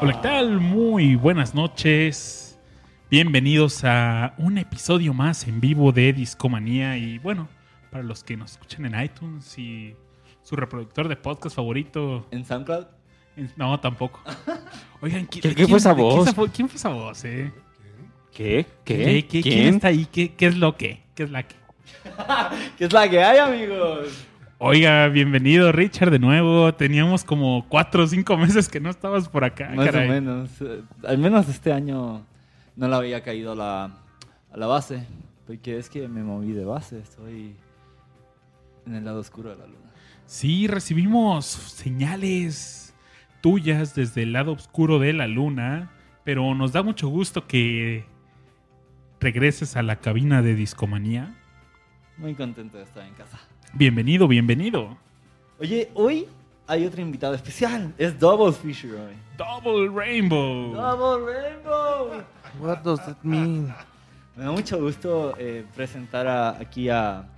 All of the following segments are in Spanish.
Hola, ¿qué tal? Muy buenas noches. Bienvenidos a un episodio más en vivo de Discomanía. Y bueno, para los que nos escuchan en iTunes y su reproductor de podcast favorito. ¿En SoundCloud? en- No, tampoco. Oigan, ¿qui- ¿Qué- qué fue esa quién voz? ¿Quién fue esa voz, eh? ¿Qué? ¿Qué? ¿Qué- qué- ¿Quién ¿Quién? está ahí? ¿Qué, qué es lo que? ¿Qué es la que? ¿Qué es la que hay, amigos? Oiga, bienvenido Richard de nuevo. Teníamos como cuatro o cinco meses que no estabas por acá, Más caray. o menos. Al menos este año no le había caído la, a la base. Porque es que me moví de base. Estoy en el lado oscuro de la luna. Sí, recibimos señales tuyas desde el lado oscuro de la luna, pero nos da mucho gusto que regreses a la cabina de discomanía. Muy contento de estar en casa. Bienvenido, bienvenido. Oye, hoy hay otro invitado especial. Es Double Fisher hoy. Double Rainbow. Double Rainbow. What does that mean? Me da mucho gusto eh, presentar a- aquí a,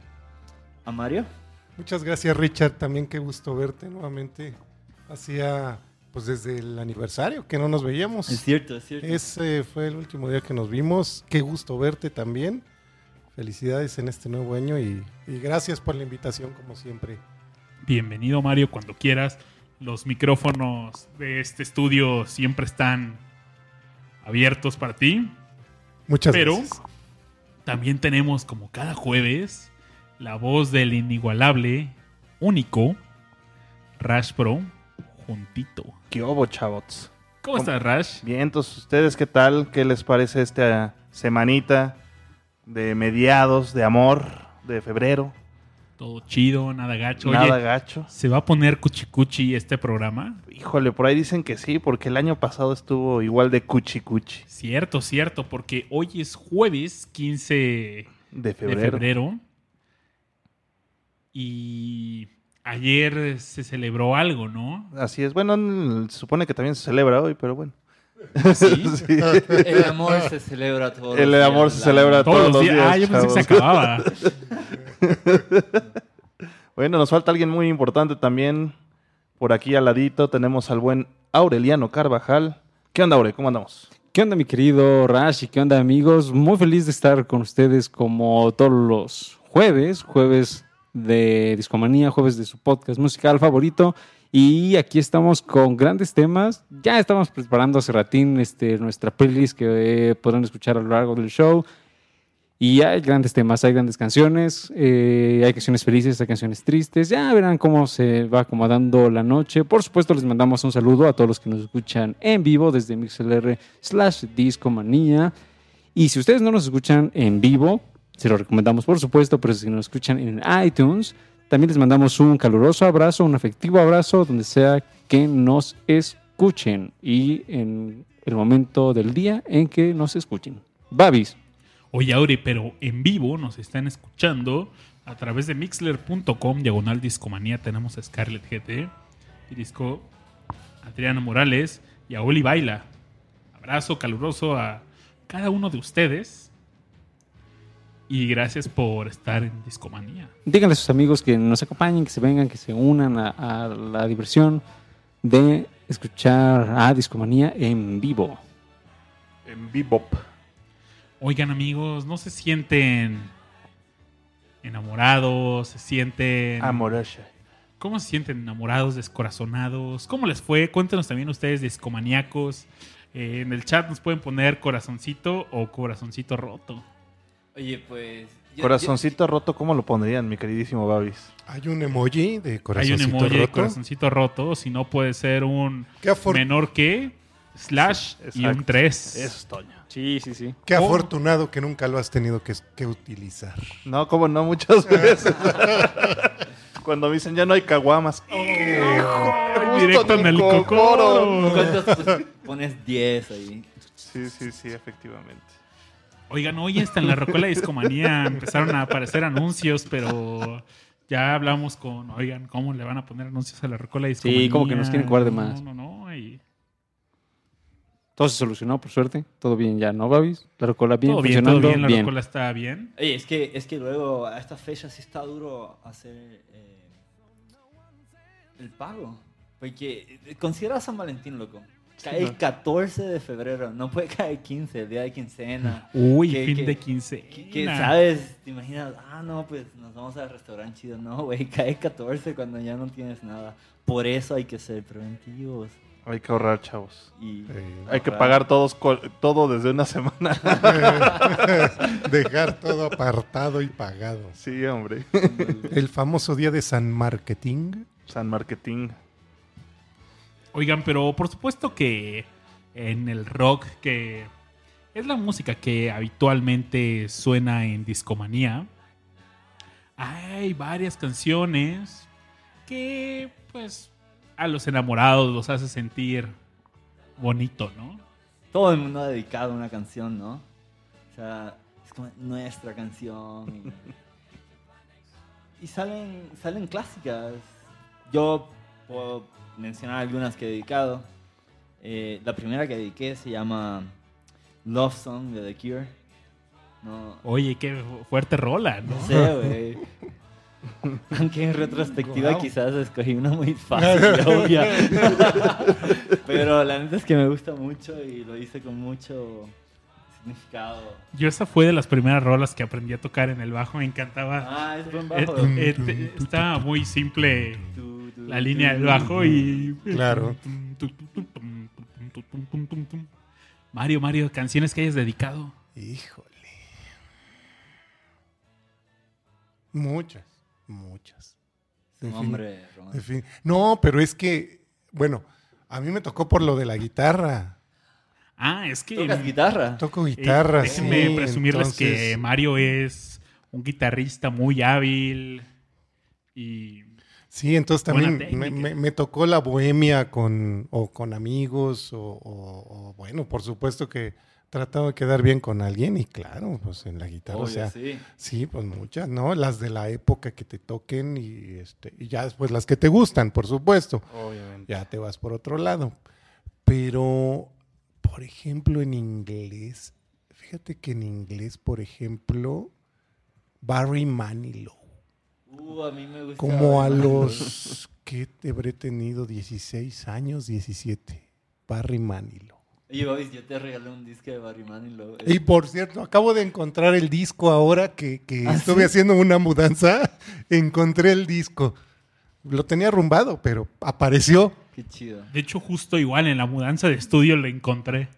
a Mario. Muchas gracias Richard, también qué gusto verte nuevamente. Hacía pues desde el aniversario que no nos veíamos. Es cierto, es cierto. Ese fue el último día que nos vimos. Qué gusto verte también. Felicidades en este nuevo año y, y gracias por la invitación como siempre. Bienvenido Mario, cuando quieras. Los micrófonos de este estudio siempre están abiertos para ti. Muchas Pero gracias. también tenemos, como cada jueves, la voz del inigualable, único, Rash Pro, juntito. ¿Qué hubo, chavos? ¿Cómo estás, Rash? Bien, entonces, ¿ustedes qué tal? ¿Qué les parece esta semanita de mediados de amor de febrero? Todo chido, nada gacho. Nada Oye, gacho. ¿se va a poner cuchicuchi este programa? Híjole, por ahí dicen que sí, porque el año pasado estuvo igual de cuchi cuchi Cierto, cierto, porque hoy es jueves 15 de de febrero. febrero. Y ayer se celebró algo, ¿no? Así es. Bueno, se supone que también se celebra hoy, pero bueno. Sí. Sí. El amor se celebra todos El los días amor se celebra. Todos, Todos los días. días, Ah, yo pensé que se acababa. Bueno, nos falta alguien muy importante también. Por aquí al ladito tenemos al buen Aureliano Carvajal. ¿Qué onda, Aure? ¿Cómo andamos? ¿Qué onda, mi querido Rash? ¿Y qué onda, amigos? Muy feliz de estar con ustedes como todos los jueves, jueves de Discomanía, jueves de su podcast musical favorito. Y aquí estamos con grandes temas. Ya estamos preparando hace ratín este, nuestra playlist que eh, podrán escuchar a lo largo del show. Y hay grandes temas, hay grandes canciones, eh, hay canciones felices, hay canciones tristes. Ya verán cómo se va acomodando la noche. Por supuesto, les mandamos un saludo a todos los que nos escuchan en vivo desde MixLR slash Discomanía. Y si ustedes no nos escuchan en vivo, se lo recomendamos por supuesto, pero si nos escuchan en iTunes, también les mandamos un caluroso abrazo, un afectivo abrazo, donde sea que nos escuchen y en el momento del día en que nos escuchen. Babis. Oye, Aure, pero en vivo nos están escuchando a través de mixler.com, diagonal discomanía. Tenemos a Scarlett GT y disco Adriana Morales y a Oli Baila. Abrazo caluroso a cada uno de ustedes. Y gracias por estar en Discomanía. Díganle a sus amigos que nos acompañen, que se vengan, que se unan a, a la diversión de escuchar a Discomanía en vivo. En Bebop. Oigan amigos, ¿no se sienten enamorados? ¿Se sienten... Amorosa. ¿Cómo se sienten enamorados, descorazonados? ¿Cómo les fue? Cuéntenos también ustedes, discomaníacos. Eh, en el chat nos pueden poner corazoncito o corazoncito roto. Oye, pues. yo- Corazoncito roto, ¿cómo lo pondrían, mi queridísimo Babis? Hay un emoji de Hay un corazoncito emoji de roto. corazoncito roto, si no puede ser un Qué, afor- menor que, slash y Exacto. un 3. Eso es Toño. Sí, sí, sí. qué Oh. afortunado que nunca lo has tenido que, que utilizar. No, como no, muchas veces. Cuando me dicen ya no hay caguamas. Directo en el cocoro. ¿Cuántos pues, pones 10 ahí? Sí, sí, sí, efectivamente. Oigan, hoy hasta en la Rocola Discomanía empezaron a aparecer anuncios, pero ya hablamos con, oigan, ¿cómo le van a poner anuncios a la Rocola Discomanía? Sí, como que nos quieren cobrar de más. No, no, no. y- Todo se solucionó, por suerte. Todo bien ya, ¿no, Babis? La rocola bien, todo bien, todo funcionando bien. La bien. rocola está bien. Oye, es que, es que luego a esta fecha sí está duro hacer eh, el pago. Porque eh, considera San Valentín, loco. Cae el 14 de febrero, no puede caer 15, el día de quincena. Uy, ¿Qué- fin de quincena. Que, que, ¿sabes? Te imaginas, ah, no, pues nos vamos al restaurante chido. No, güey, cae 14 cuando ya no tienes nada. Por eso hay que ser preventivos. Hay que ahorrar, chavos. Y Hay que pagar todos todo desde una semana. Dejar todo apartado y pagado. Sí, hombre. El famoso día de San Marketing. San Marketing. Oigan, pero por supuesto que en el rock, que es la música que habitualmente suena en discomanía, hay varias canciones que, pues, a los enamorados los hace sentir bonito, ¿no? todo el mundo ha dedicado una canción, ¿no? O sea, es como nuestra canción. Y, salen, salen clásicas. Yo puedo mencionar algunas que he dedicado. Eh, la primera que dediqué se llama Love Song de The Cure. No, Oye, qué fuerte rola, ¿no? no sé, güey. Aunque en retrospectiva Wow. quizás escogí una muy fácil obvia. Pero la neta es que me gusta mucho y lo hice con mucho significado. Yo esa fue de las primeras rolas que aprendí a tocar en el bajo, me encantaba. Ah, es buen Eh, bajo. eh, estaba muy simple tu, la línea del bajo y... Claro. Mario, Mario, canciones que hayas dedicado. Híjole. Muchas, muchas. Su En fin. nombre, En Román. fin. No, pero es que, bueno, a mí me tocó por lo de la guitarra. Ah, es que... ¿Tocas guitarra? Toco eh, guitarra, déjenme sí, presumirles que entonces- Mario es un guitarrista muy hábil y... Sí, entonces también me, técnica. me- me tocó la bohemia con, o con amigos, o, o- o, bueno, por supuesto que trataba de quedar bien con alguien y claro, pues en la guitarra, o sea, sí. sí, pues muchas, ¿no? Las de la época que te toquen y, este, y ya después las que te gustan, por supuesto. Obviamente. ya te vas por otro lado. Pero, por ejemplo, en inglés, fíjate que en inglés, por ejemplo, Barry Manilow, Uh, a mí me gusta. como a los que te habré tenido 16 años, 17, Barry Manilow. Babis, yo te regalé un disco de Barry Manilow. Y por cierto, acabo de encontrar el disco ahora que, que ¿Ah, estuve sí? haciendo una mudanza. Encontré el disco. Lo tenía arrumbado, pero apareció. Qué chido. De hecho, justo igual en la mudanza de estudio lo encontré.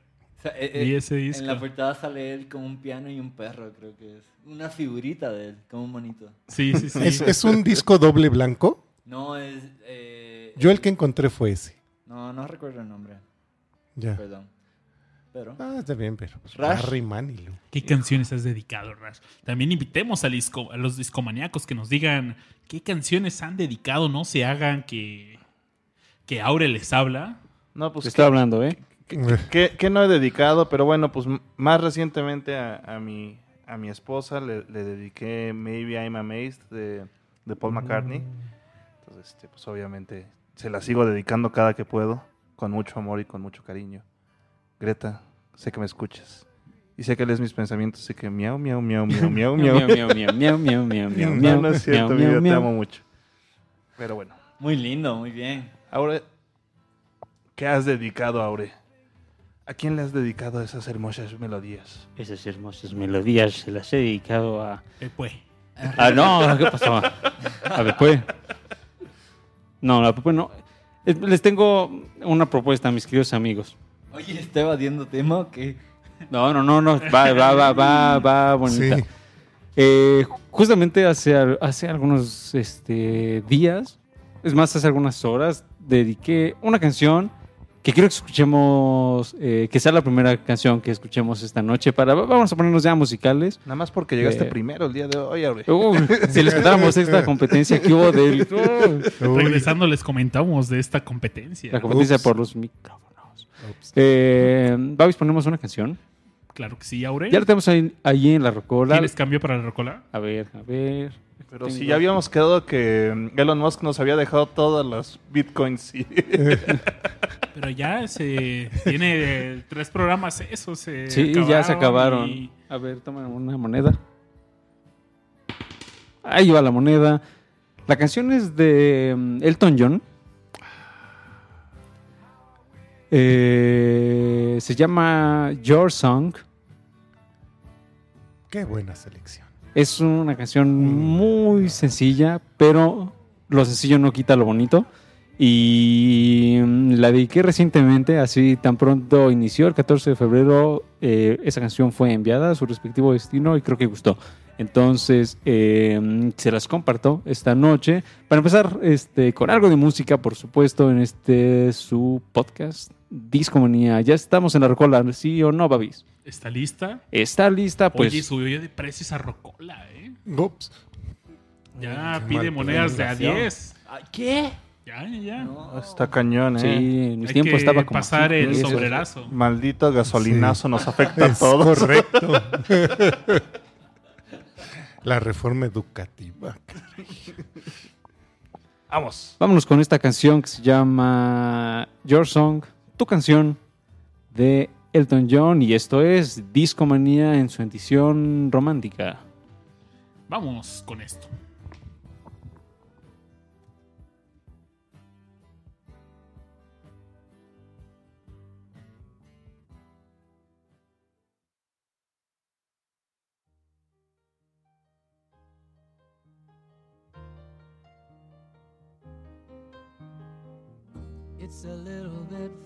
Sea, eh, Y eh, ese disco. En la portada sale él con un piano y un perro, creo que es. Una figurita de él, como un monito. Sí, sí, sí. Es, es un disco doble blanco. No, es... eh, Yo el que encontré fue ese. No, no recuerdo el nombre. Ya. Perdón. Pero... Ah, está bien, pero pues. Barry Manilow. ¿Qué canciones has dedicado, Rash? También invitemos al disco- a los discomaníacos que nos digan qué canciones han dedicado, no se hagan que, que Aure les habla. No, Te pues estoy hablando, ¿eh? Que, que no he dedicado, pero bueno, pues más recientemente a, a mi, a mi esposa le, le dediqué Maybe I'm Amazed de, de Paul McCartney. Entonces, este, pues obviamente se la sigo dedicando cada que puedo, con mucho amor y con mucho cariño. Greta, sé que me escuchas. Y sé que lees mis pensamientos, así que miau, miau, miau, miau, miau, miau. Miau, miau, miau, miau, miau, miau, miau, No, es cierto, miau, te miau. amo mucho. Pero bueno, Muy lindo, muy bien. Aure, ¿qué has dedicado, Aure? ¿A quién le has dedicado esas hermosas melodías? Esas hermosas melodías se las he dedicado a... Pues, Ah, no, ¿qué pasó? A ver, pues. No, la pues no. Les tengo una propuesta, mis queridos amigos. Oye, ¿está evadiendo tema o qué? No, no, no, no. Va, va, va, va, va, bonita. Sí. Eh, justamente hace, hace algunos este, días, es más, hace algunas horas, dediqué una canción que quiero que escuchemos, eh, que sea la primera canción que escuchemos esta noche. Para, vamos a ponernos ya musicales. Nada más porque llegaste Eh. primero el día de hoy, Aure. Uh, si les contáramos esta competencia que hubo del... uh, regresando les comentamos de esta competencia. la competencia Ups. por los micrófonos. Eh, Babis, ponemos una canción. Claro que sí, Aure. Ya la tenemos ahí, ahí en la rocola. ¿Tienes cambio para la rocola? A ver, a ver. Pero sí, ya habíamos quedado que mm, Elon Musk nos había dejado todas las bitcoins. y- Pero ya se tiene eh, tres programas esos. se Sí, ya se acabaron. y- A ver, toma una moneda. Ahí va la moneda. La canción es de mm, Elton John. Eh, se llama Your Song. Qué buena selección. Es una canción muy sencilla, pero lo sencillo no quita lo bonito. Y mm, la dediqué recientemente, así tan pronto inició, el 14 de febrero, eh, esa canción fue enviada a su respectivo destino y creo que gustó. Entonces, eh, se las comparto esta noche. Para empezar, este, con algo de música, por supuesto, en este su podcast, Discomanía. Ya estamos en la recola, ¿sí o no, Babis? ¿Está lista? Está lista, pues. Oye, subió de precios a Rocola, ¿eh? Ups. Ya Qué pide monedas de a pronunciación. 10. Ah, ¿Qué? Ya, ya, ya. No. Está cañón, Sí, ¿eh? en mis Hay tiempos que estaba como. pasar el pesos. sobrerazo. Maldito gasolinazo nos afecta a Es todos. correcto. La reforma educativa. Vamos. Vámonos con esta canción que se llama Your Song, tu canción de Elton John. Y esto es Discomanía en su edición romántica. Vamos con esto. It's a little bit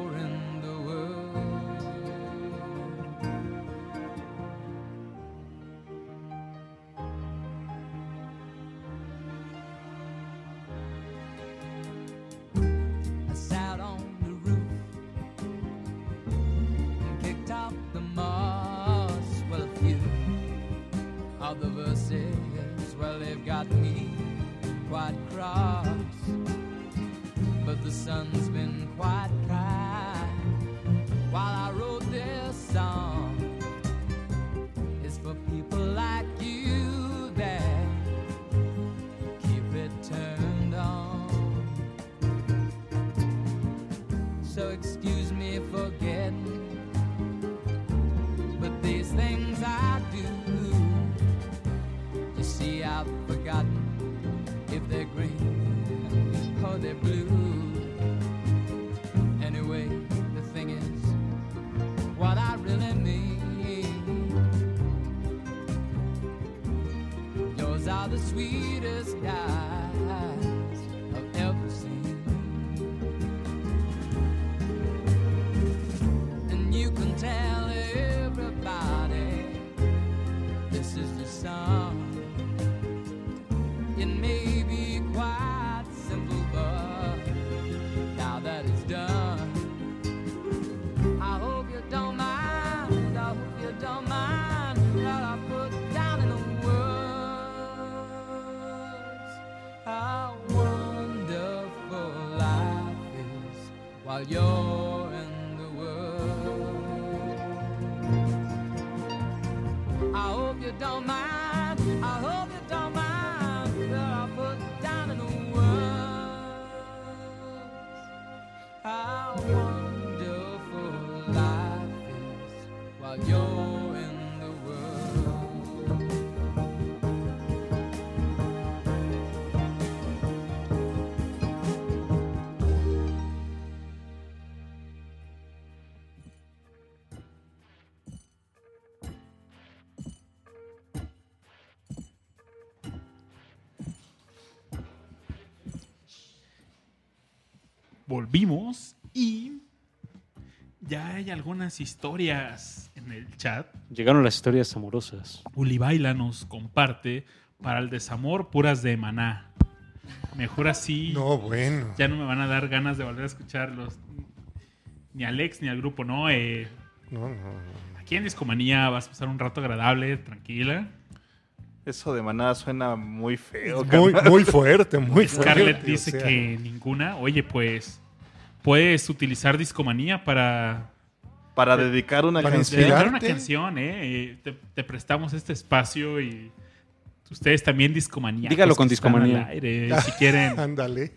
you're Volvimos y ya hay algunas historias en el chat. Llegaron las historias amorosas. Ulibaila nos comparte para el desamor puras de maná. Mejor así. No, bueno. Ya no me van a dar ganas de volver a escucharlos. Ni al ex ni al grupo, no. eh, No, no, no. aquí en Discomanía vas a pasar un rato agradable, tranquila. Eso de maná suena muy feo. Muy, muy fuerte, muy fuerte. Scarlett o dice sea. que ninguna. Oye, pues puedes utilizar Discomanía para Para dedicar una Para canción. dedicar una canción, ¿eh? Eh, Te, te prestamos este espacio y ustedes también Discomanía. Dígalo con Discomanía. si quieren, Ándale.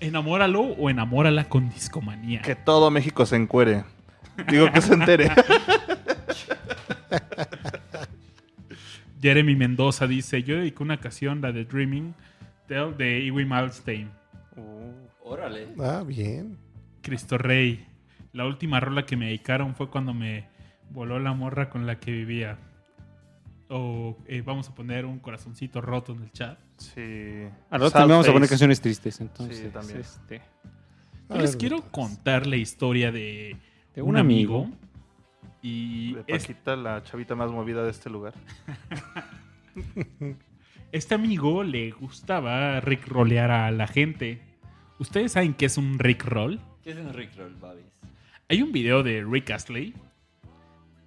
enamóralo o enamórala con Discomanía. Que todo México se encuere. Digo que se entere. Jeremy Mendoza dice, yo dediqué una canción, la de Dreaming, Tell de Iwi Malstein. Órale. Ah, bien. Cristo Rey. La última rola que me dedicaron fue cuando me voló la morra con la que vivía. O eh, vamos a poner un corazoncito roto en el chat. Sí. Al Sad también vamos a poner canciones tristes. Entonces, Sí, también. este, Yo les ver, quiero pues. contar la historia de, De un un amigo. amigo. Y De es- la chavita más movida de este lugar. este amigo le gustaba rickrolear a la gente. ¿Ustedes saben qué es un rickroll? ¿Qué es un Rickroll, Babis? Hay un video de Rick Astley.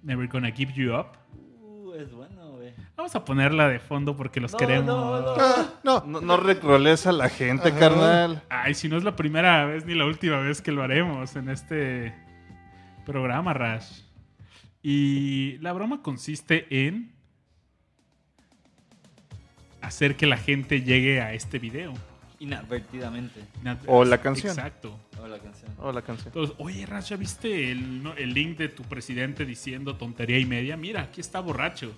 Never Gonna Give You Up. Uh, es bueno, güey. Vamos a ponerla de fondo porque los No, queremos. no, no. Ah, no. No, no recroles a la gente, Ajá. carnal. Ay, si no es la primera vez ni la última vez que lo haremos en este programa, Rash. Y la broma consiste en hacer que la gente llegue a este video. Inadvertidamente. O la canción. Exacto. O la canción. Oh, la canción. Entonces, oye, Rash, ¿ya viste el, no- el link de tu presidente diciendo tontería y media? Mira, aquí está borracho.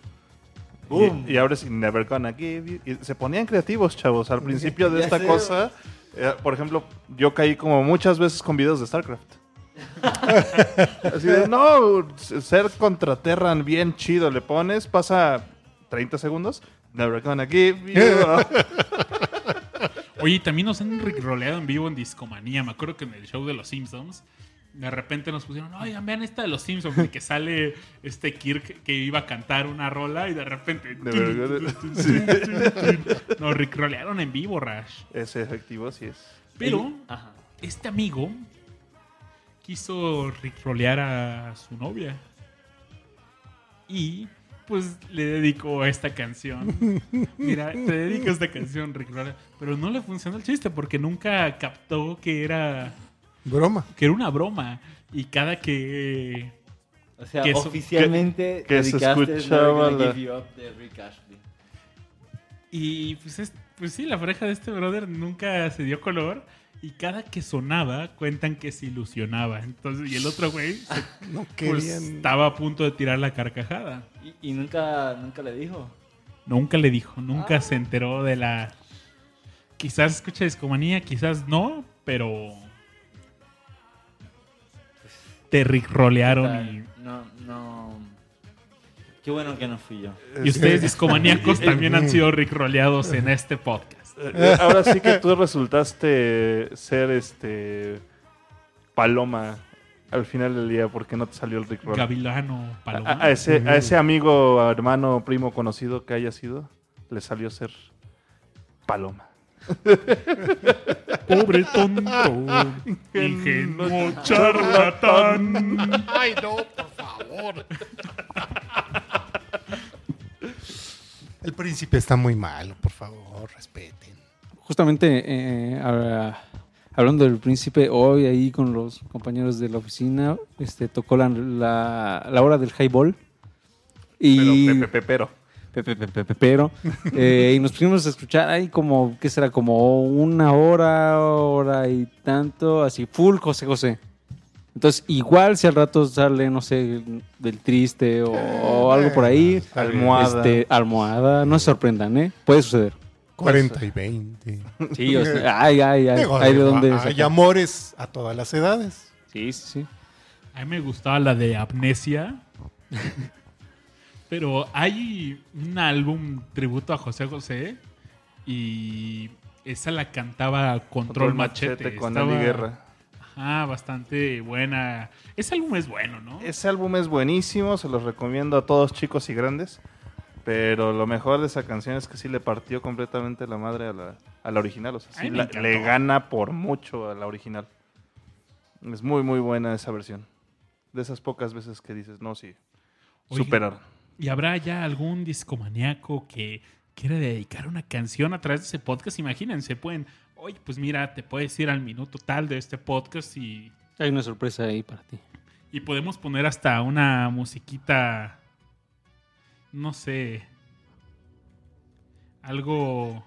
Boom. Y, y ahora es Never Gonna Give You. Y se ponían creativos, chavos. Al principio de esta sé. cosa, eh, por ejemplo, yo caí como muchas veces con videos de StarCraft. Así de, no, ser contra Terran bien chido. Le pones, pasa 30 segundos. Never Gonna Give You. Oye, también nos han roleado en vivo en Discomanía. Me acuerdo que en el show de los Simpsons, de repente nos pusieron, oigan, vean esta de los Simpsons, de que sale este Kirk que iba a cantar una rola y de repente. Nos rolearon en vivo, Rash. Ese efectivo sí es. Pero este amigo quiso rolear a su novia. Y pues le dedicó esta canción. Mira, te dedico esta canción, Rick Roller. Pero no le funcionó el chiste porque nunca captó que era, Broma. que era una broma. Y cada que... O sea, Que eso- oficialmente que- que se escuchaba la- Give You Up de Rick Ashley. Y pues, es- pues sí, la pareja de este brother nunca se dio color. Y cada que sonaba, cuentan que se ilusionaba. Entonces, y el otro güey se- No pues, estaba a punto de tirar la carcajada. Y, y nunca, nunca le dijo. Nunca le dijo, nunca se enteró de la. Quizás escucha discomanía, quizás no, pero. Te O sea, rolearon y. No, no. Qué bueno que no fui yo. Y ustedes, discomaníacos, también han sido roleados en este podcast. Eh, Ahora sí que tú resultaste ser este paloma al final del día porque no te salió el Rick Roll. Gavilano, Paloma. A, a ese, a ese amigo, hermano, primo conocido que haya sido, le salió ser paloma. Pobre tonto. Ingenuo charlatán. Ay, no, por favor. El príncipe está muy malo, por favor, respeten. Justamente eh, hablando del príncipe, hoy ahí con los compañeros de la oficina, este, tocó la, la, la hora del highball. Y, Pero, Pepe, pero. Pepe, Pepe, Pepe, pero, eh, y nos pusimos a escuchar ahí como, ¿qué será? Como una hora, hora y tanto, así, full José José. Entonces, igual si al rato sale, no sé, del triste o, o algo por ahí, Almohada. este, almohada, no se sorprendan, ¿eh? Puede suceder. 40 y 20. Sí, o sea, ay, ay, ay, Digo, hay de dónde hay amores a todas las edades. Sí, sí, sí. A mí me gustaba la de Amnesia. Pero hay un álbum tributo a José José. Y esa la cantaba Control, Machete. con Estaba- Ali Guerra. Ajá, bastante buena. Ese álbum es bueno, ¿no? Ese álbum es buenísimo, se los recomiendo a todos chicos y grandes. Pero lo mejor de esa canción es que sí le partió completamente la madre a la, a la original. O sea, sí la- le gana por mucho a la original. Es muy, muy buena esa versión. De esas pocas veces que dices, no, sí, Oiga, superaron. ¿Y habrá ya algún discomaníaco que quiere dedicar una canción a través de ese podcast? Imagínense, pueden, oye, pues mira, te puedes ir al minuto tal de este podcast y, Hay una sorpresa ahí para ti. y podemos poner hasta una musiquita, no sé, algo,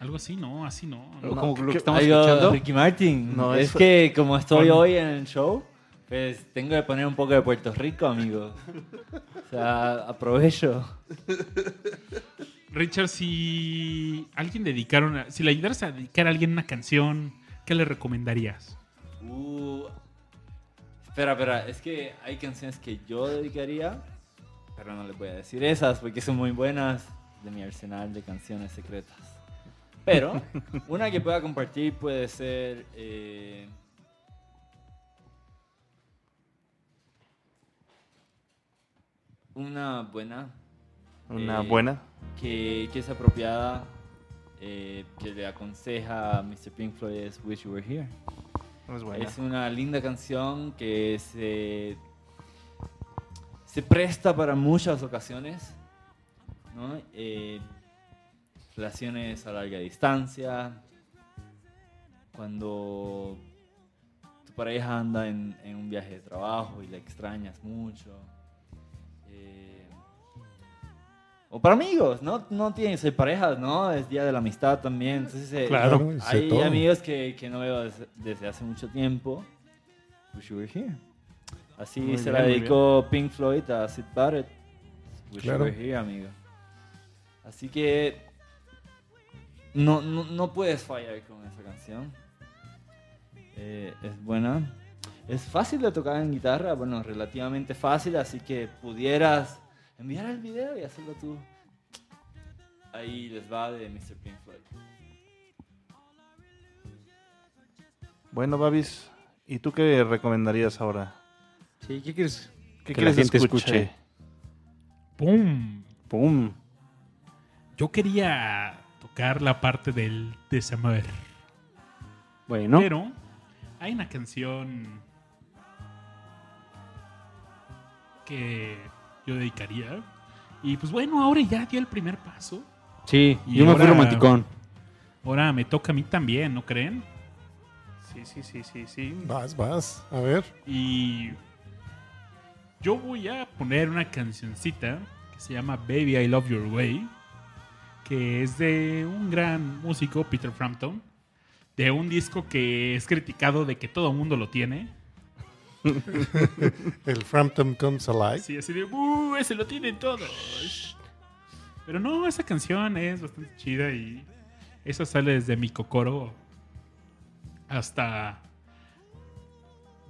algo así, ¿no? Así no. No, como ¿qué- lo que estamos Algo escuchando. Ricky Martin. No, es eso- que como estoy hoy en el show, pues tengo que poner un poco de Puerto Rico, amigos. O sea, aprovecho. Richard, si alguien dedicara una, si le ayudaras a dedicar a alguien una canción, ¿qué le recomendarías? Uh, espera, espera, es que hay canciones que yo dedicaría, pero no les voy a decir esas porque son muy buenas de mi arsenal de canciones secretas. Pero una que pueda compartir puede ser eh, una buena Una Eh, buena. que, que es apropiada, eh, que le aconseja a Mr. Pink Floyd es Wish You Were Here. Es buena. Es una linda canción que se, se presta para muchas ocasiones, ¿no? Eh, relaciones a larga distancia, cuando tu pareja anda en, en un viaje de trabajo y la extrañas mucho. eh, o para amigos, ¿no? No tienen que ser parejas, ¿no? Es día de la amistad también. Entonces, eh, Claro, hay todo. amigos que, que no veo desde, desde hace mucho tiempo. Wish You Were Here. Así Muy se bien, la dedicó Pink Floyd a Sid Barrett. Wish Claro. You Were Here, amigo. Así que no, no, no puedes fallar con esa canción. Eh, es buena. Es fácil de tocar en guitarra, bueno, relativamente fácil, así que pudieras enviar el video y hacerlo tú. Ahí les va de Mr. Pink Floyd. Bueno, Babis, ¿y tú qué recomendarías ahora? Sí, ¿qué quieres? ¿Qué Que la quieres gente escuche? escuche. ¡Pum! ¡Pum! Yo quería tocar la parte del desamor. Bueno, Pero hay una canción que yo dedicaría. Y pues bueno, ahora ya dio el primer paso. sí, y yo me fui ahora- romanticón. Ahora me toca a mí también, ¿no creen? Sí, sí, sí, sí, sí. Vas, vas. A ver. Y yo voy a poner una cancioncita que se llama Baby I Love Your Way, que es de un gran músico, Peter Frampton, de un disco que es criticado de que todo el mundo lo tiene. El Frampton Comes Alive. Sí, así de, "Uh, ese lo tienen todos. Pero no, esa canción es bastante chida y eso sale desde mi cocoro hasta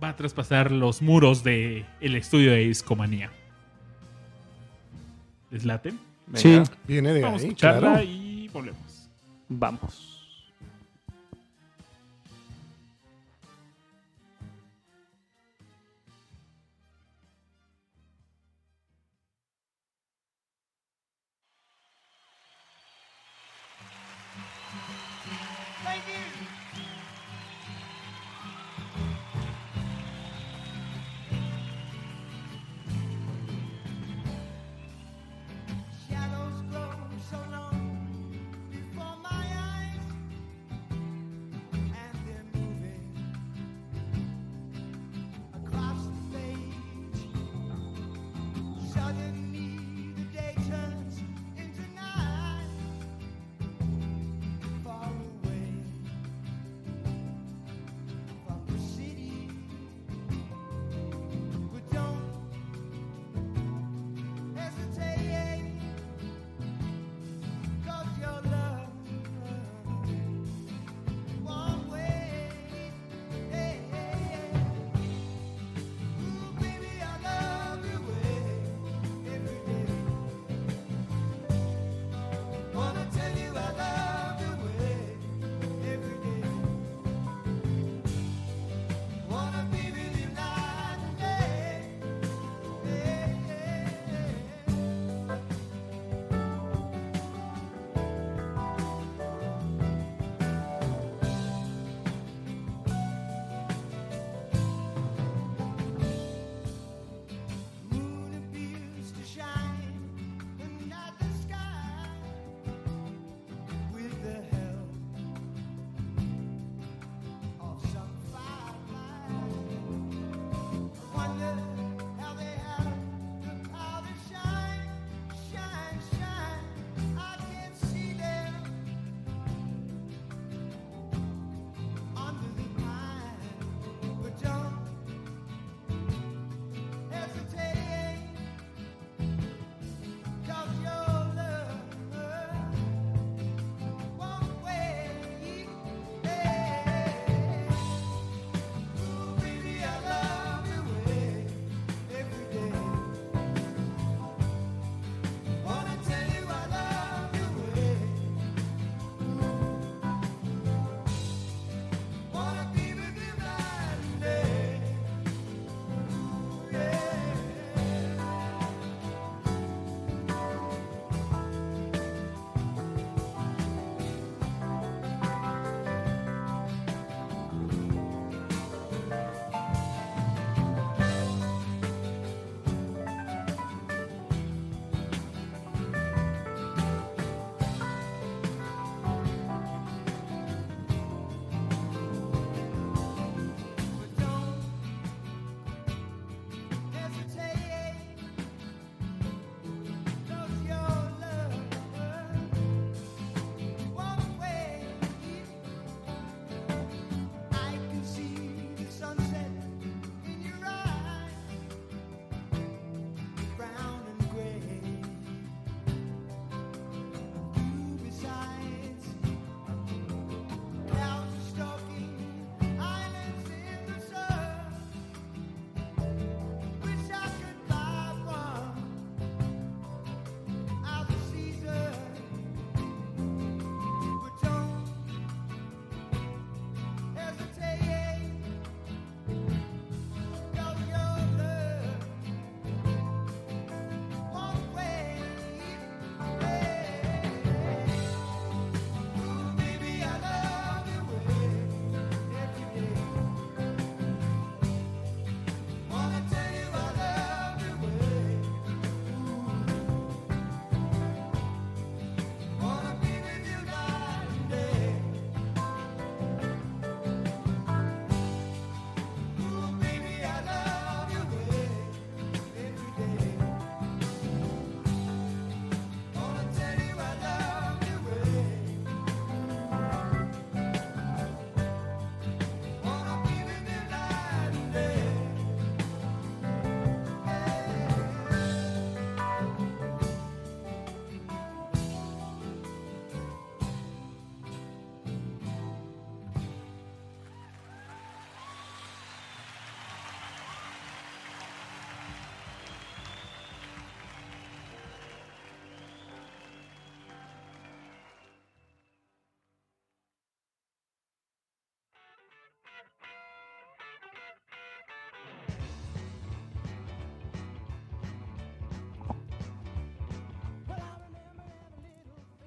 va a traspasar los muros de el estudio de Discomanía. ¿Les late? Sí. Viene de Vamos a ahí, escucharla claro. y volvemos. vamos.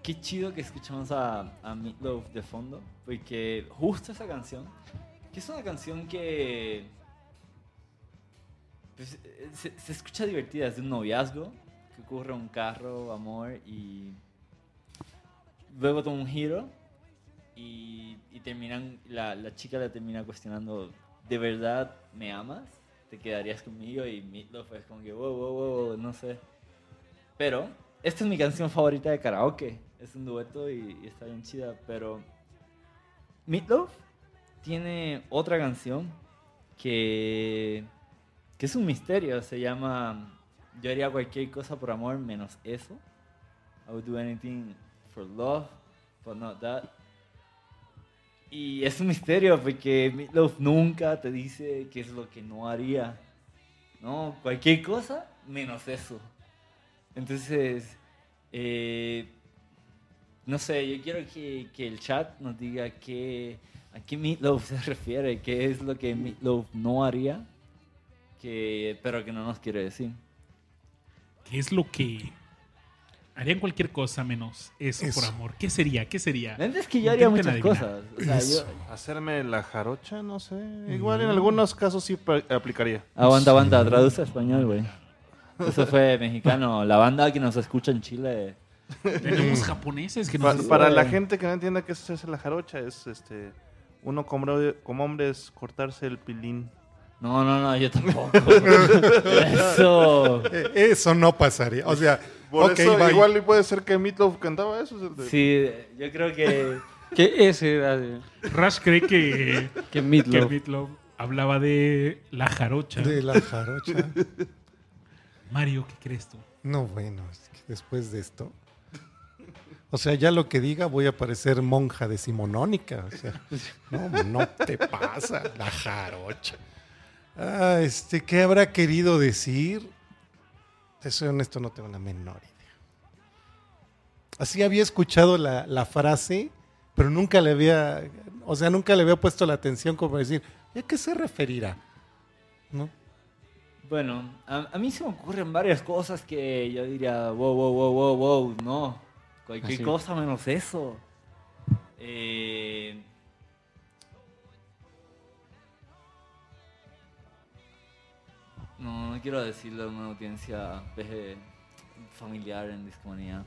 Qué chido que escuchamos a, a Meatloaf de fondo, porque justo esa canción, que es una canción que pues, eh, se, se escucha divertida, es de un noviazgo, que ocurre un carro, amor, y luego toma un giro y, y terminan, la, la chica le termina cuestionando, ¿de verdad me amas? ¿Te quedarías conmigo? Y Meatloaf es como que, wow, wow, wow, no sé. Pero esta es mi canción favorita de karaoke. Es un dueto y, está bien chida. Pero Meatloaf tiene otra canción que, que es un misterio. Se llama Yo haría cualquier cosa por amor menos eso. I would do anything for love, but not that. Y es un misterio porque Meatloaf nunca te dice qué es lo que no haría. No, cualquier cosa menos eso. Entonces, eh, no sé, yo quiero que, que el chat nos diga qué, a qué Meatloaf se refiere, qué es lo que Meatloaf no haría, que, pero que no nos quiere decir. ¿Qué es lo que harían cualquier cosa menos eso, Eso. por amor? ¿Qué sería? ¿Qué sería? Es que yo haría Intenten muchas adivinar. cosas. O sea, yo- Hacerme la jarocha, no sé. Igual en algunos casos sí aplicaría. Aguanta, aguanta, traduce a español, güey. Eso fue mexicano. La banda que nos escucha en Chile. Tenemos japoneses que nos... para la güey. gente que no entienda qué es la jarocha, es este uno como, hombre- como hombre es cortarse el pilín. No, no, no, yo tampoco. Eso. Eh, Eso no pasaría. O sea, Por ok, eso igual y puede ser que Meatloaf cantaba eso. Sí, yo creo que. Que ese era de- Rush cree que, que que Meatloaf. Meatloaf hablaba de la jarocha. de la jarocha. Mario, ¿qué crees tú? No, bueno, después de esto. O sea, ya lo que diga voy a parecer monja decimonónica. O sea, no, no te pasa, la jarocha. Ah, este, ¿qué habrá querido decir? Te soy honesto, no tengo la menor idea. Así había escuchado la, la frase, pero nunca le había, o sea, nunca le había puesto la atención como decir, ¿a qué se referirá? ¿No? Bueno, a, a mí se me ocurren varias cosas que yo diría, wow, wow, wow, wow, wow, no. Cualquier Así. cosa menos eso. Eh, No, no quiero decirle a una audiencia familiar en discomanía.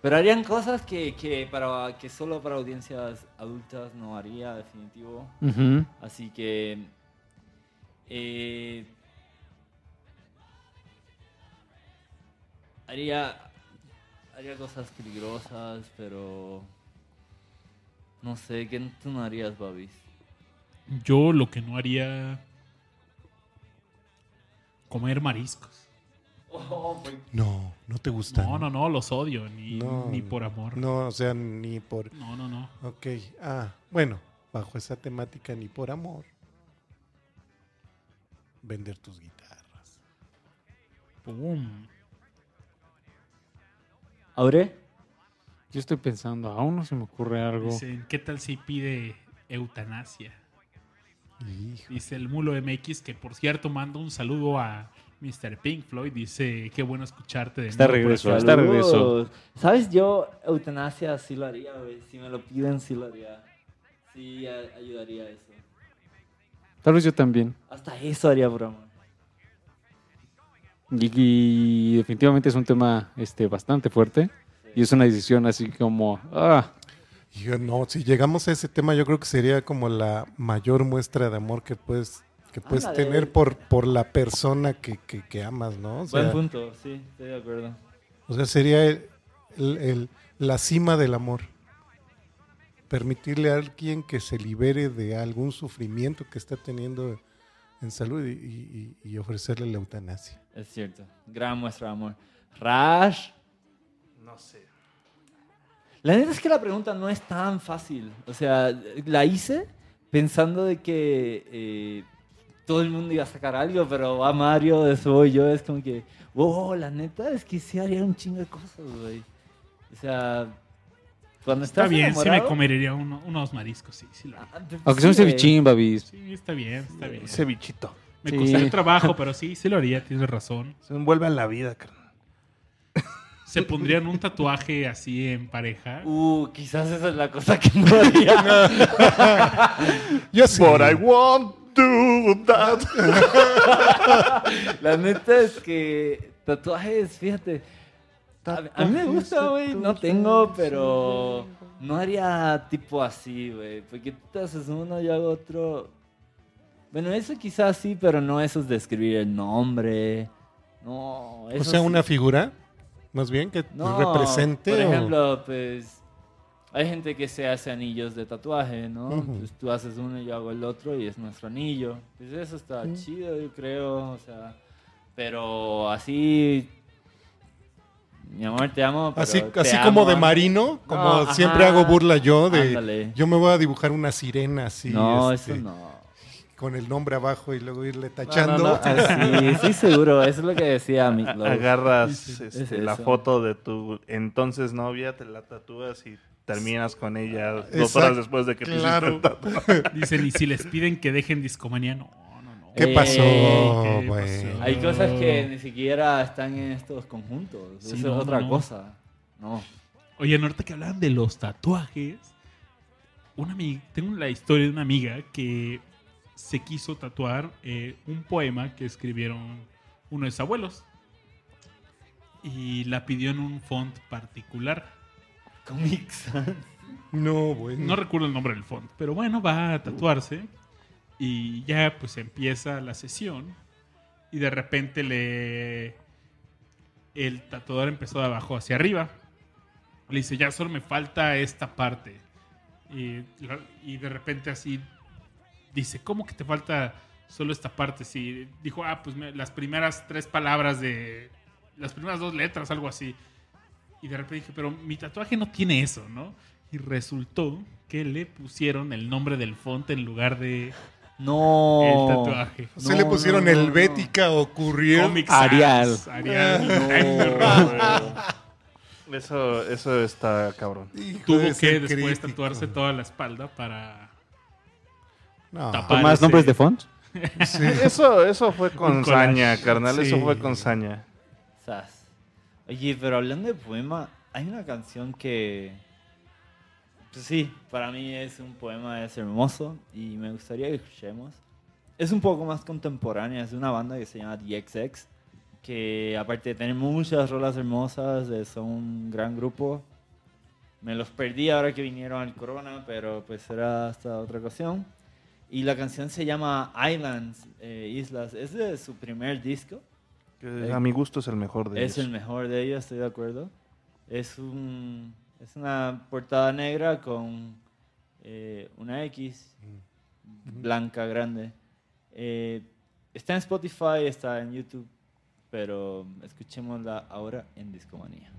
Pero harían cosas que, que, para, que solo para audiencias adultas no haría, definitivo. Así que. eh, haría. Haría cosas peligrosas, pero. No sé, ¿qué tú no harías, Babis? Yo lo que no haría... Comer mariscos. No, no te gusta. No, no, no, los odio, ni, No, ni por amor. No, o sea, ni por... no, no. no. Ok, ah, bueno, bajo esa temática, ni por amor. Vender tus guitarras. Pum. ¿Aure? Yo estoy pensando, aún no se me ocurre algo. Dicen, ¿qué tal si pide eutanasia? Hijo. Dice el Mulo MX, que por cierto manda un saludo a Mr. Pink Floyd. Dice, qué bueno escucharte de Está nuevo regreso, acá". está regreso. ¿Sabes? Yo, eutanasia sí lo haría, güey. Si me lo piden, sí lo haría. Sí, ayudaría a eso. Tal vez yo también. Hasta eso haría broma. Y, y definitivamente es un tema este, bastante fuerte. Y es una decisión así como, ah, Yo no, si llegamos a ese tema, yo creo que sería como la mayor muestra de amor que puedes, que puedes Ándale. tener por, por la persona que, que- que amas, ¿no? O sea, Buen punto, sí, estoy de acuerdo. o sea, sería el- el- el- la cima del amor. Permitirle a alguien que se libere de algún sufrimiento que está teniendo en salud y, y- y ofrecerle la eutanasia. Es cierto. Gran muestra de amor. Rash. No sé. La neta es que la pregunta no es tan fácil. O sea, la hice pensando de que eh, todo el mundo iba a sacar algo, pero va Mario, de soy yo, es como que, wow, la neta es que sí haría un chingo de cosas, güey. O sea, cuando Está estás bien, sí me comería uno- unos mariscos, sí, sí lo haría. Aunque sea un cevichín, babis. Sí, está bien, está bien. Ese bichito. Me Sí. costaría trabajo, pero sí, sí lo haría, tienes razón. Se envuelve a la vida, carnal. ¿Se pondrían un tatuaje así en pareja? Uh, quizás esa es la cosa que no haría. Yo sí. But I won't do that. La neta es que tatuajes, fíjate. A, a mí me gusta, güey. No tengo, pero no haría tipo así, güey. Porque tú te haces uno, yo hago otro. Bueno, eso quizás sí, pero no esos de escribir el nombre. No, O eso sea, sí. una figura, más bien, que No, represente. Por o- ejemplo, pues hay gente que se hace anillos de tatuaje, ¿no? Ujú. Pues tú haces uno y yo hago el otro y es nuestro anillo. Pues eso está chido, yo creo, o sea, pero así mi amor, te amo, pero Así, te así amo, como de ¿no? marino, como No, siempre ajá. hago burla yo de Ándale. yo me voy a dibujar una sirena así, no, este, eso no. con el nombre abajo y luego irle tachando. no, no, así, sí, seguro, eso es lo que decía mi Agarras este, Es la foto de tu entonces novia, te la tatúas y terminas con ella dos Exacto, horas después de que te claro. hiciste el tatuaje. Dicen, y si les piden que dejen discomanía, no, ¿Qué Eh, pasó, ¿qué güey? pasó? Hay cosas que ni siquiera están en estos conjuntos, Sí, eso no, es otra no. cosa. No. Oye, ahorita que hablaban de los tatuajes, una amiga, tengo la historia de una amiga que se quiso tatuar eh, un poema que escribieron uno de sus abuelos y la pidió en un font particular. Comic Sans. No, bueno. No recuerdo el nombre del font, pero bueno, va a tatuarse y ya pues empieza la sesión y de repente le el tatuador empezó de abajo hacia arriba. Le dice, ya solo me falta esta parte. Y, y de repente así dice, ¿cómo que te falta solo esta parte? Si dijo, ah, pues las primeras tres palabras de las primeras dos letras, algo así. Y de repente dije, pero mi tatuaje no tiene eso, ¿no? Y resultó que le pusieron el nombre del font en lugar de No. el tatuaje. Se No, le pusieron no, no, Helvética o Courier. Comic Arial. Sans, Arial. Eso, eso está cabrón. Hijo Tuvo de que después crítico. tatuarse toda la espalda para No. tapar ¿Más ese- nombres de font? Sí. Eso, eso fue con saña, carnal. Eso fue con saña. Sas. Oye, pero hablando de poema, hay una canción que. Pues sí, para mí es un poema, es hermoso y me gustaría que escuchemos. Es un poco más contemporánea, es de una banda que se llama The XX, que aparte de tener muchas rolas hermosas, eh, son un gran grupo. Me los perdí ahora que vinieron al Corona, pero pues será hasta otra ocasión. Y la canción se llama Islands, eh, Islas. Es de su primer disco. Que a mi gusto es el mejor de Es ellos. el mejor de ellos, estoy de acuerdo. Es, un, es una portada negra con eh, una X blanca grande. Eh, está en Spotify, está en YouTube, pero escuchémosla ahora en Discomanía.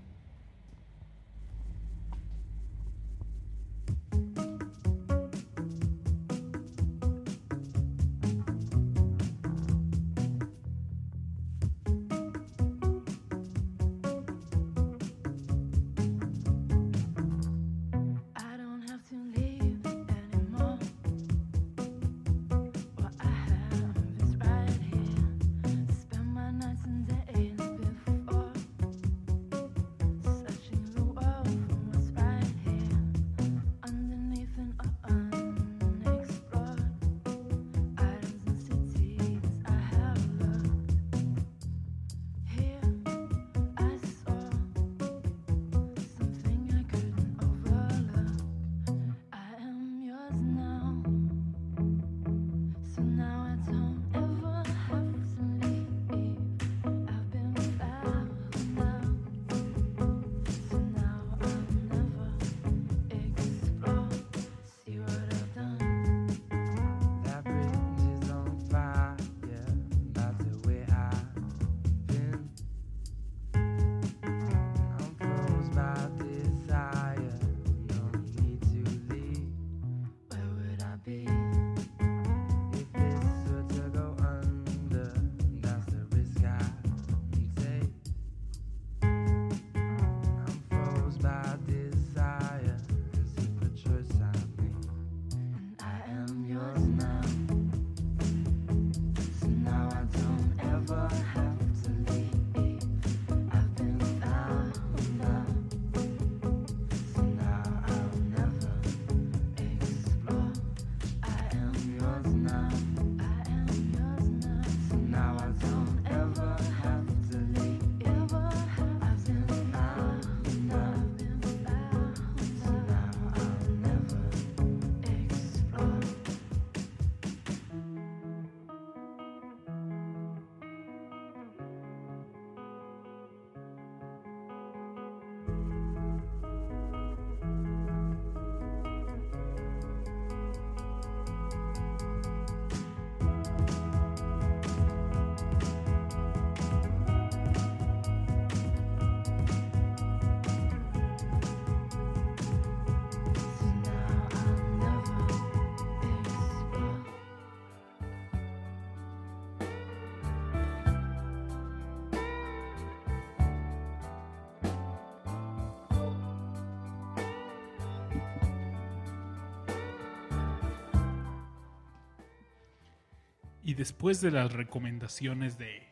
Y después de las recomendaciones de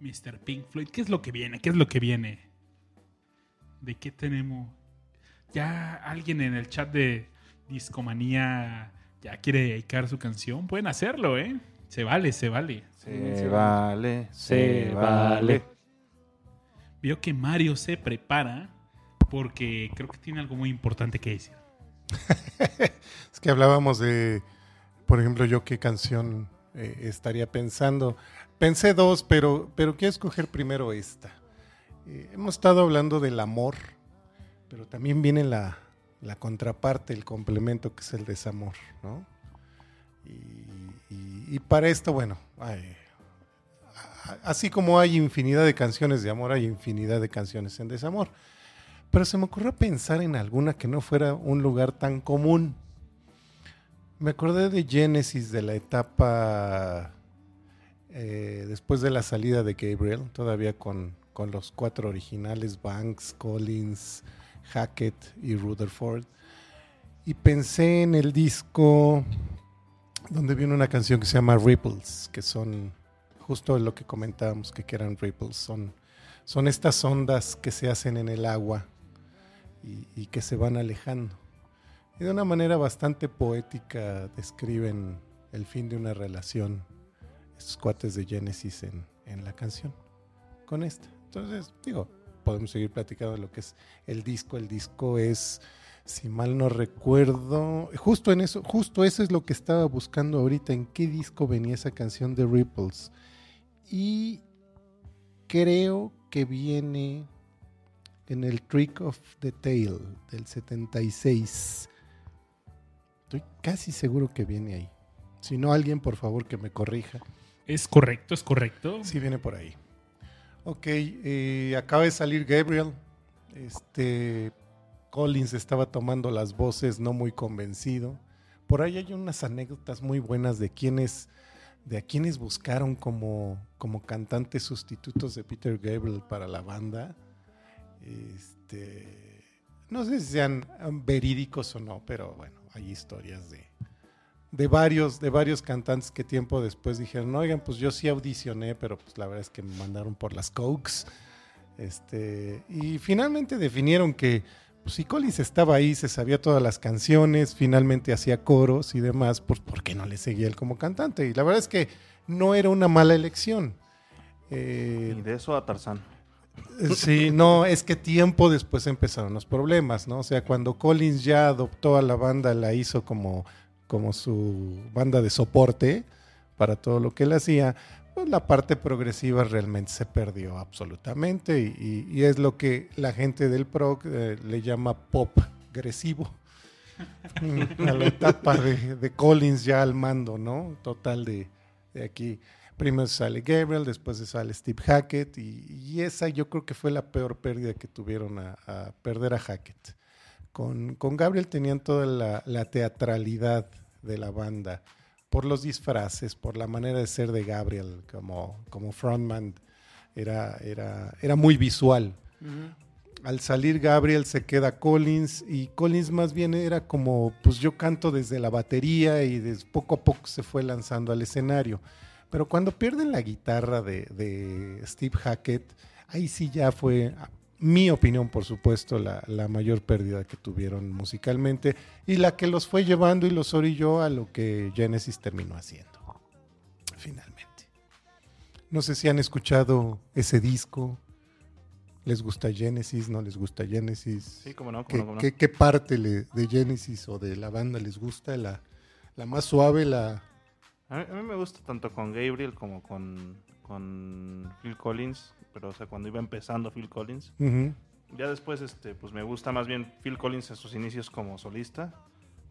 Mr. Pink Floyd, ¿qué es lo que viene? ¿Qué es lo que viene? ¿De qué tenemos? Ya alguien en el chat de Discomanía ya quiere dedicar su canción. Pueden hacerlo, ¿eh? Se vale, se vale. Se vale, Se vale. Veo que Mario se prepara porque creo que tiene algo muy importante que decir. Es que hablábamos de, por ejemplo, yo qué canción eh, estaría pensando. Pensé dos, pero, pero quiero escoger primero esta. Eh, hemos estado hablando del amor, pero también viene la, la contraparte, el complemento que es el desamor, ¿no? Y, para esto, bueno, así como hay infinidad de canciones de amor, hay infinidad de canciones en desamor. Pero se me ocurrió pensar en alguna que no fuera un lugar tan común. Me acordé de Genesis de la etapa eh, después de la salida de Gabriel, todavía con, con los cuatro originales, Banks, Collins, Hackett y Rutherford. Y pensé en el disco donde viene una canción que se llama Ripples, que son justo lo que comentábamos, que, eran Ripples, son, son estas ondas que se hacen en el agua y que se van alejando. Y de una manera bastante poética describen el fin de una relación, estos cuates de Genesis en, en la canción, con esta. Entonces, digo, podemos seguir platicando lo que es el disco. El disco es, si mal no recuerdo, justo en eso, justo eso es lo que estaba buscando ahorita, en qué disco venía esa canción de Ripples. Y creo que viene en el Trick of the Tail del 76. Estoy casi seguro que viene ahí. Si no, alguien por favor que me corrija. Es correcto, es correcto. Sí, viene por ahí. Ok, eh, acaba de salir Gabriel. Este Collins estaba tomando las voces, no muy convencido. Por ahí hay unas anécdotas muy buenas de quienes, de a quienes buscaron como, como cantantes sustitutos de Peter Gabriel para la banda. Este, no sé si sean verídicos o no, pero bueno, hay historias de, de varios, de varios cantantes que tiempo después dijeron, oigan, pues yo sí audicioné, pero pues la verdad es que me mandaron por las Cokes. Este, y finalmente definieron que pues, si Collins estaba ahí, se sabía todas las canciones, finalmente hacía coros y demás, pues ¿por qué no le seguía él como cantante? Y la verdad es que no era una mala elección. Eh, Y de eso a Tarzán. Sí, no, es que tiempo después empezaron los problemas, ¿no? O sea, cuando Collins ya adoptó a la banda, la hizo como, como su banda de soporte para todo lo que él hacía, pues la parte progresiva realmente se perdió absolutamente y, es lo que la gente del prog eh, le llama pop agresivo. a la etapa de, de Collins ya al mando, ¿no? Total de, de aquí. Primero sale Gabriel, después sale Steve Hackett y, y esa yo creo que fue la peor pérdida que tuvieron a, a perder a Hackett. Con, con Gabriel tenían toda la, la teatralidad de la banda, por los disfraces, por la manera de ser de Gabriel como, como frontman, era, era, era muy visual. Al salir Gabriel se queda Collins y Collins más bien era como, pues yo canto desde la batería y des- poco a poco se fue lanzando al escenario. Pero cuando pierden la guitarra de, de Steve Hackett, ahí sí ya fue, mi opinión, por supuesto, la, la mayor pérdida que tuvieron musicalmente y la que los fue llevando y los orilló a lo que Genesis terminó haciendo, finalmente. No sé si han escuchado ese disco. ¿Les gusta Genesis? ¿No les gusta Genesis? Sí, cómo no, cómo ¿Qué, no, cómo no. qué- qué parte le- de Genesis o de la banda les gusta? ¿La, la más suave? La... A mí, a mí me gusta tanto con Gabriel como con, con Phil Collins, pero o sea, cuando iba empezando Phil Collins. Ya después, este, pues me gusta más bien Phil Collins en sus inicios como solista.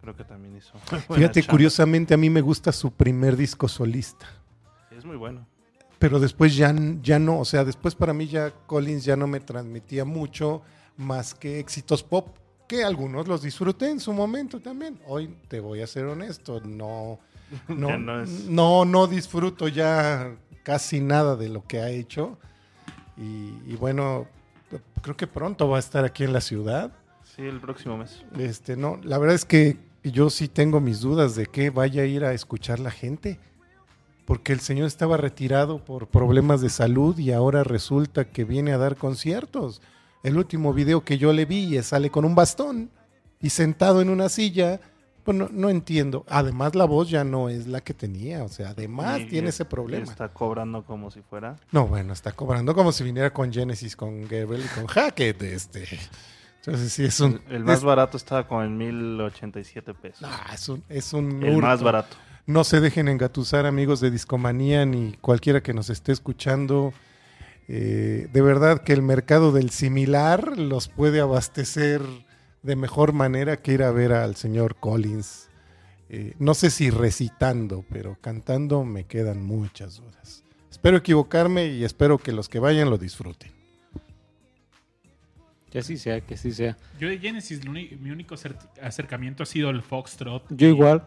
Creo que también hizo. Fíjate, chamba. curiosamente a mí me gusta su primer disco solista. Es muy bueno. Pero después ya, ya no, o sea, después para mí ya Collins ya no me transmitía mucho más que éxitos pop, que algunos los disfruté en su momento también. Hoy te voy a ser honesto, no, no, no es- no, no disfruto ya casi nada de lo que ha hecho. Y, y bueno, creo que pronto va a estar aquí en la ciudad. Sí, el próximo mes. Este, no, la verdad es que yo sí tengo mis dudas de que vaya a ir a escuchar la gente. porque el señor estaba retirado por problemas de salud y ahora resulta que viene a dar conciertos. El último video que yo le vi sale con un bastón y sentado en una silla. Pues no, no entiendo. Además, la voz ya no es la que tenía. O sea, además Y- tiene y- ese y problema. Está cobrando como si fuera. No, bueno, está cobrando como si viniera con Genesis, con Gabriel y con Hackett. Este. Entonces, sí, es un. El, el más es- barato estaba como en 1087 pesos. Ah, es un, es un el más barato. No se dejen engatusar, amigos de Discomanía, ni cualquiera que nos esté escuchando. Eh, de verdad que el mercado del similar los puede abastecer de mejor manera que ir a ver al señor Collins. Eh, no sé si recitando, pero cantando me quedan muchas dudas. Espero equivocarme y espero que los que vayan lo disfruten. Que así sea, que así sea. Yo de Genesis, mi único acer- acercamiento ha sido el Foxtrot. Yo igual.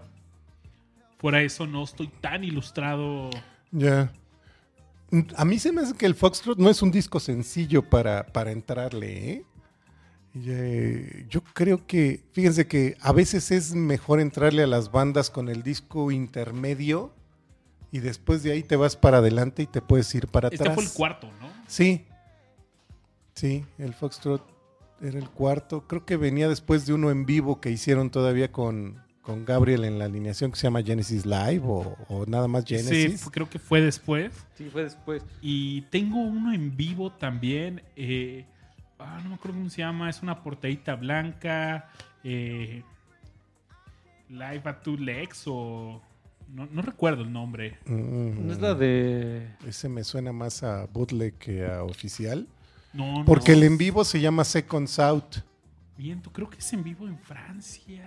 Fuera eso, no estoy tan ilustrado. Ya. A mí se me hace que el Foxtrot no es un disco sencillo para, para entrarle, ¿eh? Eh, yo creo que, fíjense que a veces es mejor entrarle a las bandas con el disco intermedio y después de ahí te vas para adelante y te puedes ir para Este atrás. fue el cuarto, ¿no? Sí, sí, el Foxtrot era el cuarto. Creo que venía después de uno en vivo que hicieron todavía con, con Gabriel en la alineación que se llama Genesis Live o, o nada más Sí, Genesis. fue- creo que fue después. Sí, fue después. Y tengo uno en vivo también. eh, ah, no me acuerdo cómo se llama. Es una portadita blanca. eh, Live at Two Legs o... No, no recuerdo el nombre. Mm, ¿No es la de. Ese me suena más a bootleg que a oficial. No, Porque no. el en vivo se llama Seconds Out. Miento, creo que es en vivo en Francia.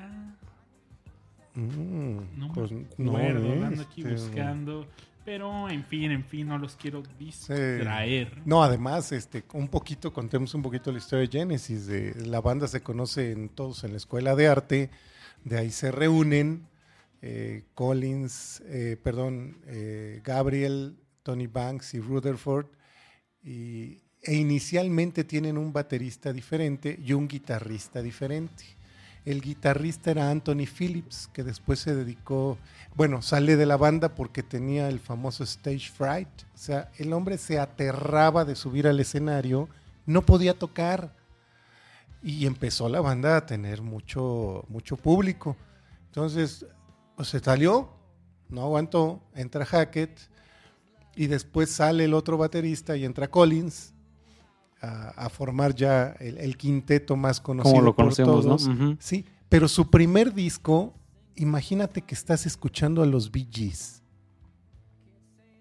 Mm, No me pues, acuerdo, ¿eh? ando aquí Este, buscando. Pero, en fin, en fin, no los quiero distraer. No, además, este, un poquito, contemos un poquito la historia de Genesis. De, la banda se conoce en, todos en la escuela de arte, de ahí se reúnen eh, Collins, eh, perdón, eh, Gabriel, Tony Banks y Rutherford, y, e inicialmente tienen un baterista diferente y un guitarrista diferente. El guitarrista era Anthony Phillips, que después se dedicó, bueno, sale de la banda porque tenía el famoso stage fright. O sea, el hombre se aterraba de subir al escenario, no podía tocar. Y empezó la banda a tener mucho, mucho público. Entonces, pues, se salió, no aguantó, entra Hackett y después sale el otro baterista y entra Collins a, a formar ya el, el quinteto más conocido Como lo por conocemos, ¿no? todos. Ujú. Sí, pero su primer disco, imagínate que estás escuchando a los Bee Gees.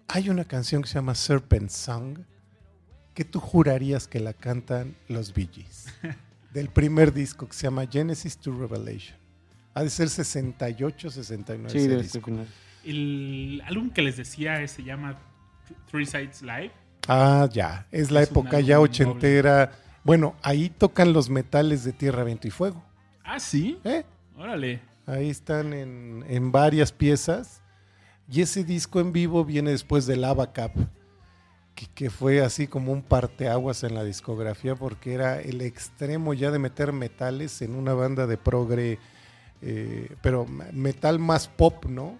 Hay una canción que se llama Serpent Song que tú jurarías que la cantan los Bee Gees. del primer disco que se llama Genesis to Revelation. Ha de ser 68, 69. Sí, ese disco. final. El álbum que les decía se llama Three Sides Live. Ah, ya. Es la Es época ya ochentera. Bueno, ahí tocan los metales de Tierra, Viento y Fuego. Ah, sí. ¿eh? Órale. Ahí están en, en varias piezas. Y ese disco en vivo viene después del Abacap, que, que fue así como un parteaguas en la discografía, porque era el extremo ya de meter metales en una banda de progre, eh, pero metal más pop, ¿no?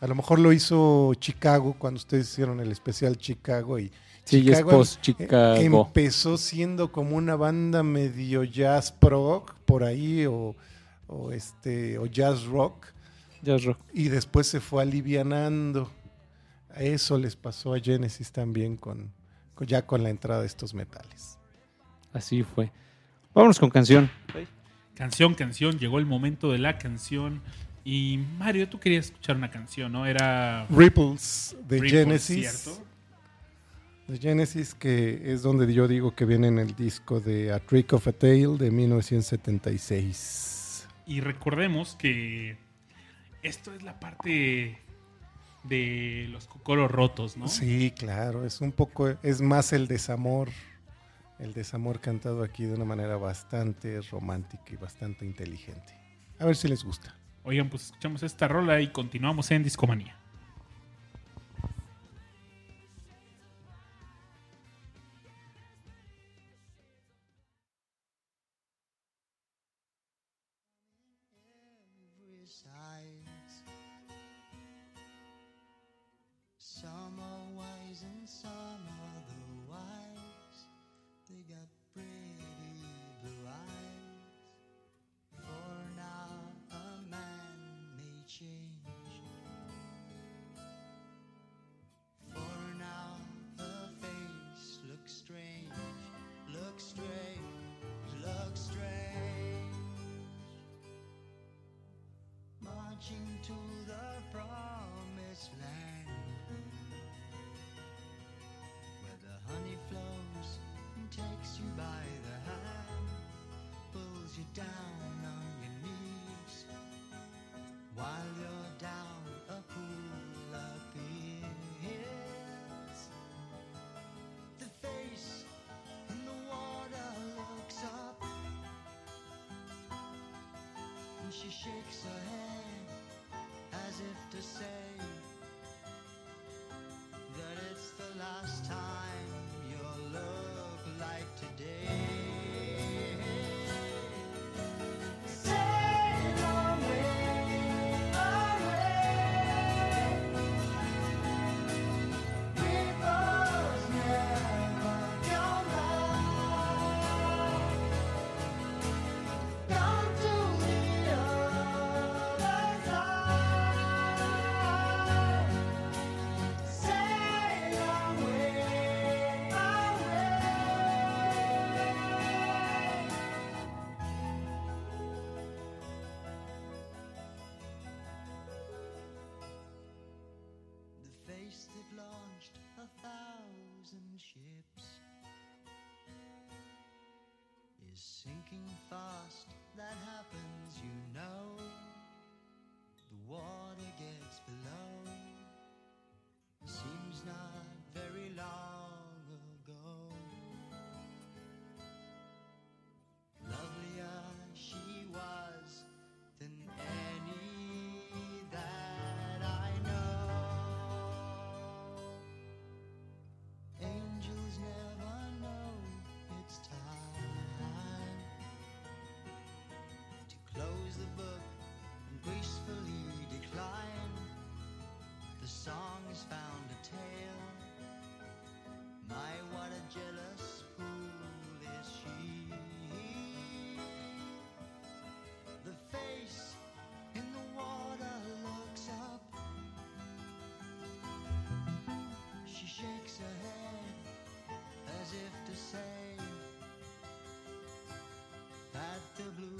A lo mejor lo hizo Chicago cuando ustedes hicieron el especial Chicago y Sí, es Chicago em- post Chicago. empezó siendo como una banda medio jazz prog por ahí o, o este o jazz rock Jazz rock. y después se fue alivianando. Eso les pasó a Genesis también con, con- ya con la entrada de estos metales. Así fue. Vámonos con canción. Canción, canción. Llegó el momento de la canción. Y Mario, tú querías escuchar una canción, ¿no? Era. Ripples de Ripples, Genesis. ¿cierto? De Genesis, que es donde yo digo que viene en el disco de A Trick of a Tale de 1976. Y recordemos que esto es la parte de los cocoros rotos, ¿no? Sí, claro, es un poco, es más el desamor, el desamor cantado aquí de una manera bastante romántica y bastante inteligente. A ver si les gusta. Oigan, pues escuchamos esta rola y continuamos en Discomanía. Fast. That happens, you know. Say that the blue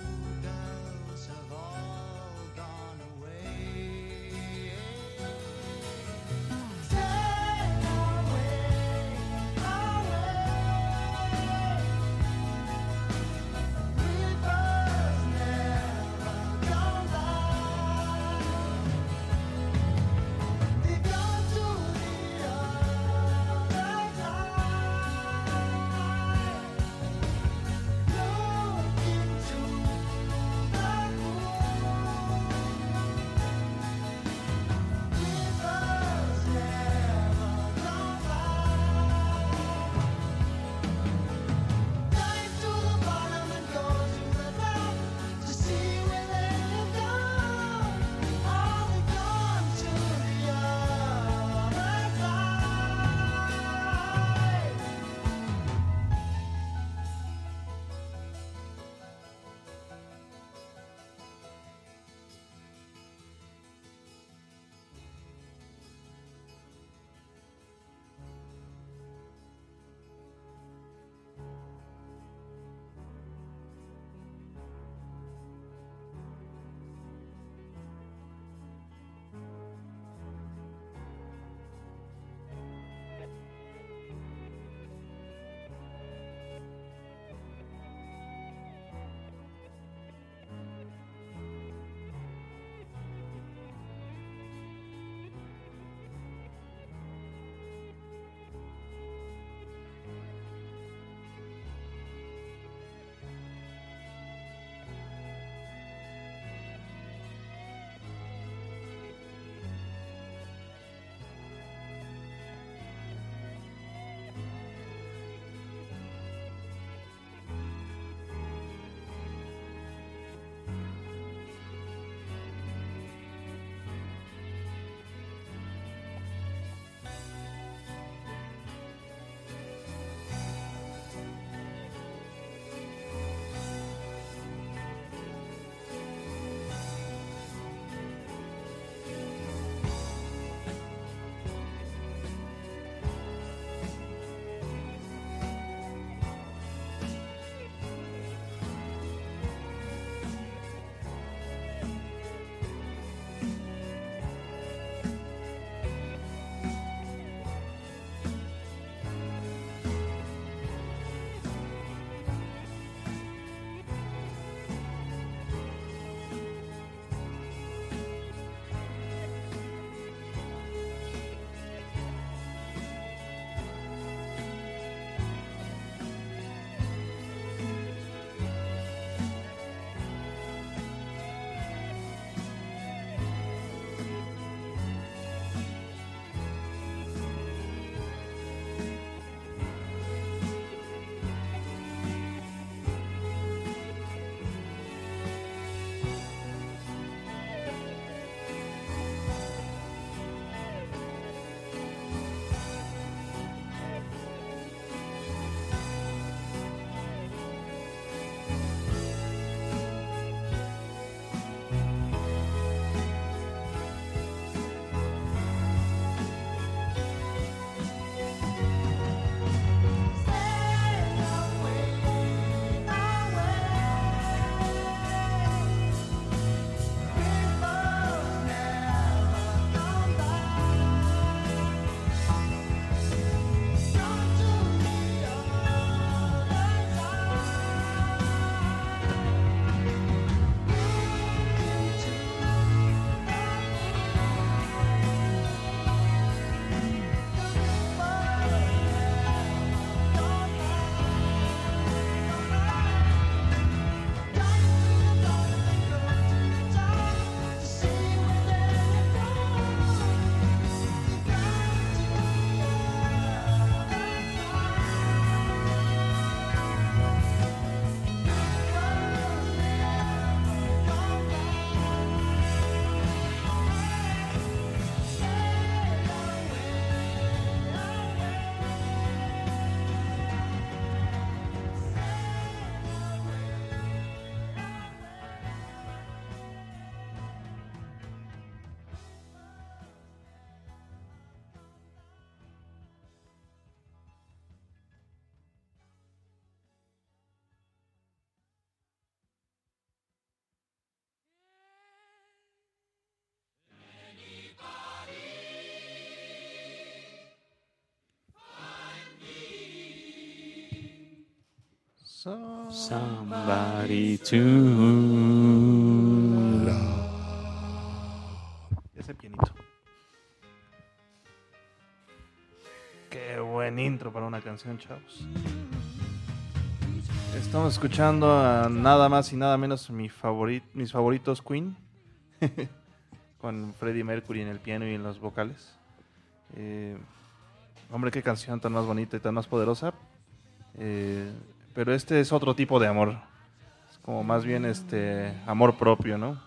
Somebody to Ese pianito. Qué buen intro para una canción, chavos. Estamos escuchando a nada más y nada menos mi favorit- mis favoritos Queen. Con Freddie Mercury en el piano y en los vocales. Eh, hombre, qué canción tan más bonita y tan más poderosa. Eh, pero este es otro tipo de amor. Es como más bien este amor propio, ¿no?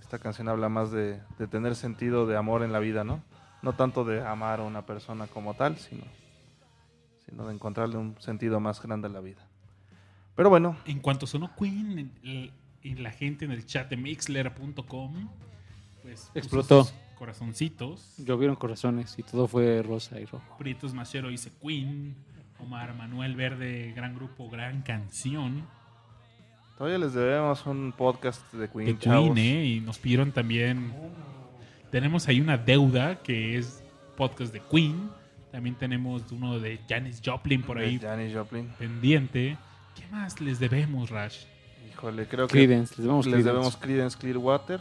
Esta canción habla más de, de tener sentido de amor en la vida, ¿no? No tanto de amar a una persona como tal, sino, sino de encontrarle un sentido más grande a la vida. Pero bueno, En cuanto sonó Queen, el- y la gente en el chat de mixler.com, pues Explotó. sus corazoncitos. Llovieron corazones y todo fue rosa y rojo. Prietos Machero dice Queen. Omar Manuel Verde, gran grupo, gran canción. todavía les debemos un podcast de Queen, de chavos. Queen, ¿eh? Y nos pidieron también. Tenemos ahí una deuda que es podcast de Queen. También tenemos uno de Janis Joplin por ahí Janis Joplin. pendiente. ¿Qué más les debemos, Rash? Híjole, creo que Creedence, les debemos les Creedence. debemos Creedence Clearwater.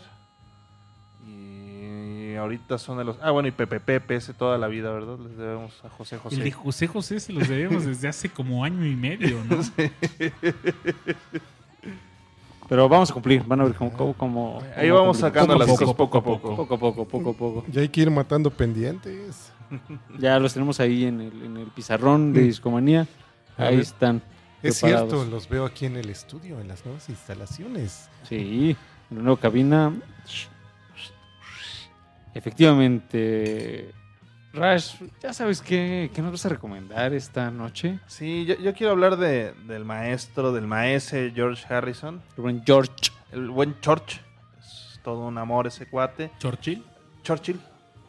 Ahorita son de los... Ah, bueno, y Pepe Pepe, ese toda la vida, ¿verdad? Les debemos a José José. El de José José se los debemos desde hace como año y medio, ¿no? Pero vamos a cumplir, van a ver cómo... cómo, cómo- Ahí cómo vamos sacando Poco las poco, cosas poco a poco poco. A poco, poco a poco. Ya hay que ir matando pendientes. Ya los tenemos ahí en el, en el pizarrón de Discomanía. Ahí están. Es preparados. cierto, los veo aquí en el estudio, en las nuevas instalaciones. Sí, en la nueva cabina. Efectivamente. Rash, ya sabes qué, qué nos vas a recomendar esta noche. Sí, yo, yo quiero hablar de, del maestro, del maese George Harrison. El buen George. El buen George. Es todo un amor ese cuate. Churchill. Churchill.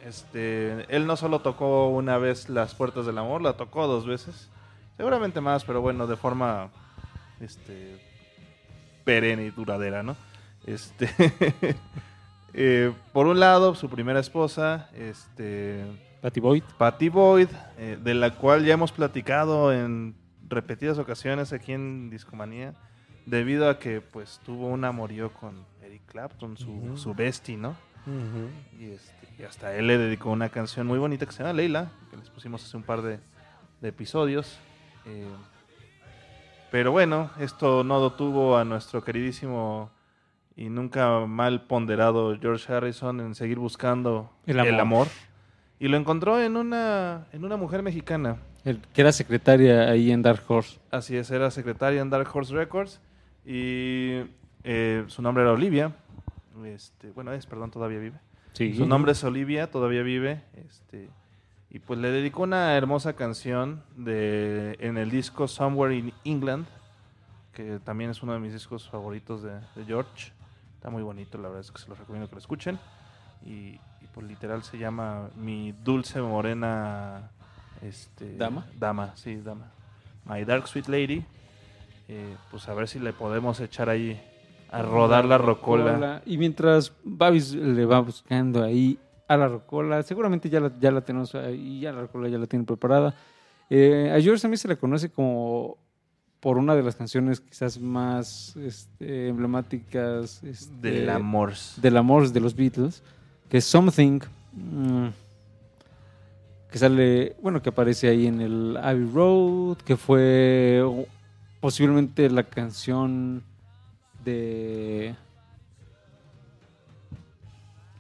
Este, él no solo tocó una vez las puertas del amor, la tocó dos veces. Seguramente más, pero bueno, de forma este, perenne y duradera, ¿no? Este, eh, por un lado, su primera esposa, este, Patty Boyd. Patty Boyd, eh, de la cual ya hemos platicado en repetidas ocasiones aquí en Discomanía, debido a que pues tuvo un amorío con Eric Clapton, su, Ujú. su bestie, ¿no? Y, este, y hasta él le dedicó una canción muy bonita que se llama Leila, que les pusimos hace un par de, de episodios. Eh, pero bueno, esto no detuvo a nuestro queridísimo y nunca mal ponderado George Harrison en seguir buscando El amor. Y lo encontró en una, en una mujer mexicana. el que era secretaria ahí en Dark Horse. Así es, era secretaria en Dark Horse Records. Y eh, su nombre era Olivia. Este, bueno, es, perdón, todavía vive. Sí. Su nombre es Olivia, todavía vive. Este, y pues le dedicó una hermosa canción de, en el disco Somewhere in England, que también es uno de mis discos favoritos de, de George. Está muy bonito, la verdad es que se los recomiendo que lo escuchen. Y, y, pues literal se llama Mi Dulce Morena este, ¿Dama? Dama, sí, dama. My Dark Sweet Lady. Eh, pues a ver si le podemos echar ahí a rodar la rocola. Y mientras Babis le va buscando ahí a la rocola, seguramente ya la, ya la tenemos ahí, ya la rocola ya la tiene preparada. Eh, a George también se le conoce como por una de las canciones quizás más este, emblemáticas este, Del amor. del amor de los Beatles, que es Something, mm, que sale, bueno, que aparece ahí en el Abbey Road, que fue oh, posiblemente la canción de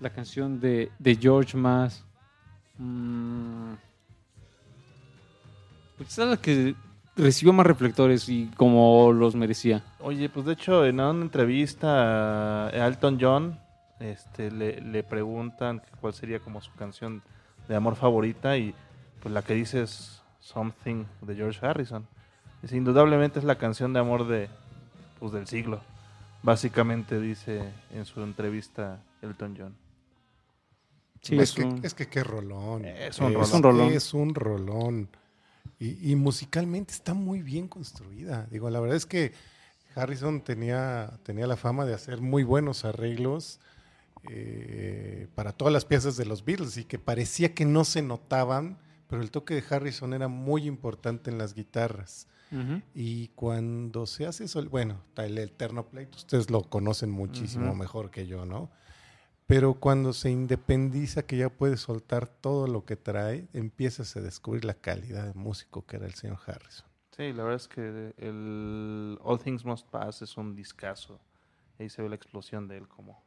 la canción de, de George más mm, pues quizás la que recibió más reflectores y como los merecía. Oye, pues de hecho en una entrevista a Elton John este, le, le preguntan que cuál sería como su canción de amor favorita y pues la que dice es Something de George Harrison. Dice, indudablemente es la canción de amor de, pues, del siglo. Básicamente dice en su entrevista Elton John. Sí, es, es que, un- es que qué rolón. Es un rolón. Es un rolón. Y, y musicalmente está muy bien construida. Digo, la verdad es que Harrison tenía, tenía la fama de hacer muy buenos arreglos eh, para todas las piezas de los Beatles y que parecía que no se notaban, pero el toque de Harrison era muy importante en las guitarras. Y cuando se hace eso, bueno, el Eterno Plate, ustedes lo conocen muchísimo mejor que yo, ¿no? Pero cuando se independiza, que ya puede soltar todo lo que trae, empiezas a descubrir la calidad de músico que era el señor Harrison. Sí, la verdad es que el All Things Must Pass es un discazo. Ahí se ve la explosión de él como,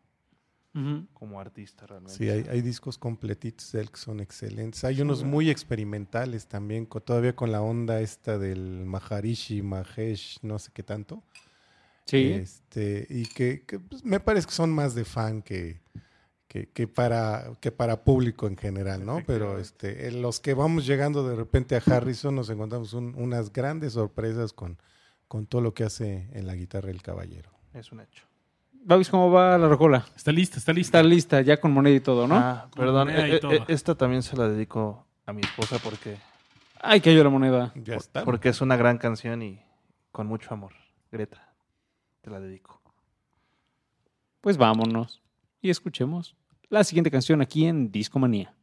como artista realmente. Sí, hay, hay discos completitos de él que son excelentes. Hay unos muy experimentales también, todavía con la onda esta del Maharishi, Mahesh, no sé qué tanto. Sí. Este, y que, que, pues, me parece que son más de fan que, que, que para, que para público en general, ¿no? Pero este, en los que vamos llegando de repente a Harrison nos encontramos un- unas grandes sorpresas con, con todo lo que hace en la guitarra el caballero. Es un hecho. Babis, ¿cómo va la rocola? Está lista, está lista. Está lista, ya con moneda y todo, ¿no? Ah, perdón. eh, eh, todo. eh, esta también se la dedico a mi esposa porque, Ay, cayó la moneda. Ya está. porque es una gran canción y con mucho amor. Greta, te la dedico. Pues vámonos y escuchemos la siguiente canción aquí en Discomanía.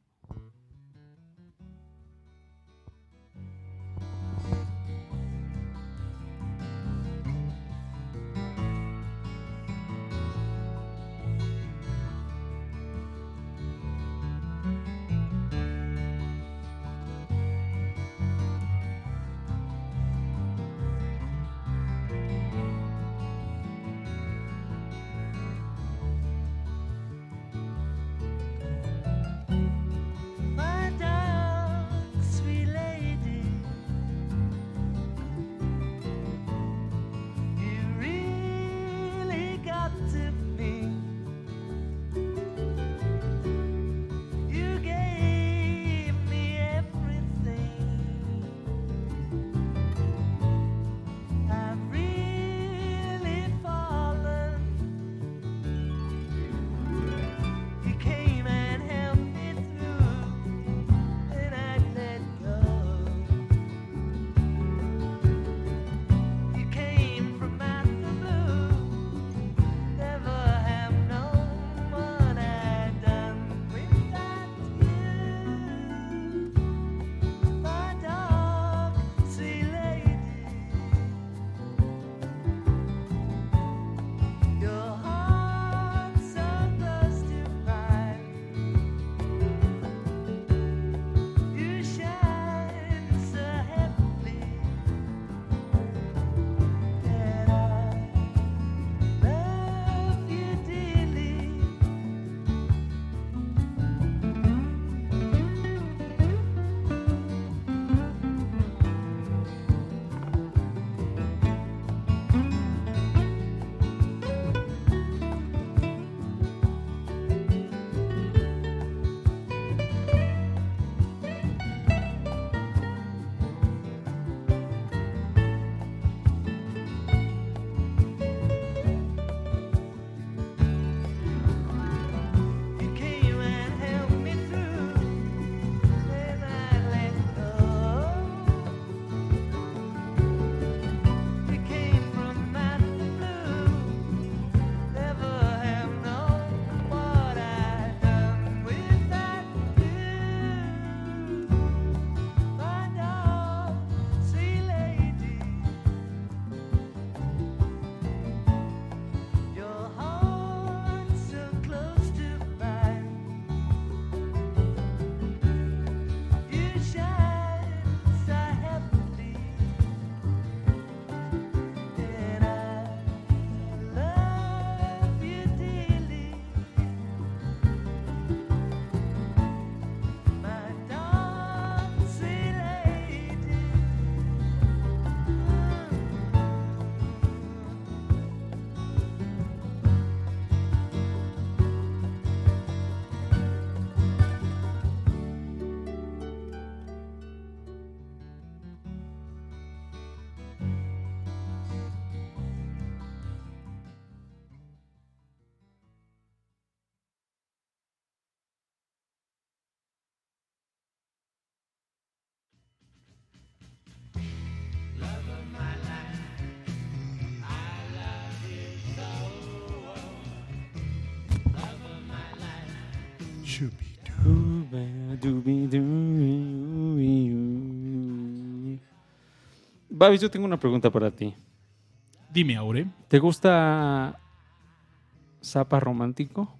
Babis, yo tengo una pregunta para ti. Dime, Aure. ¿Te gusta Zapa romántico?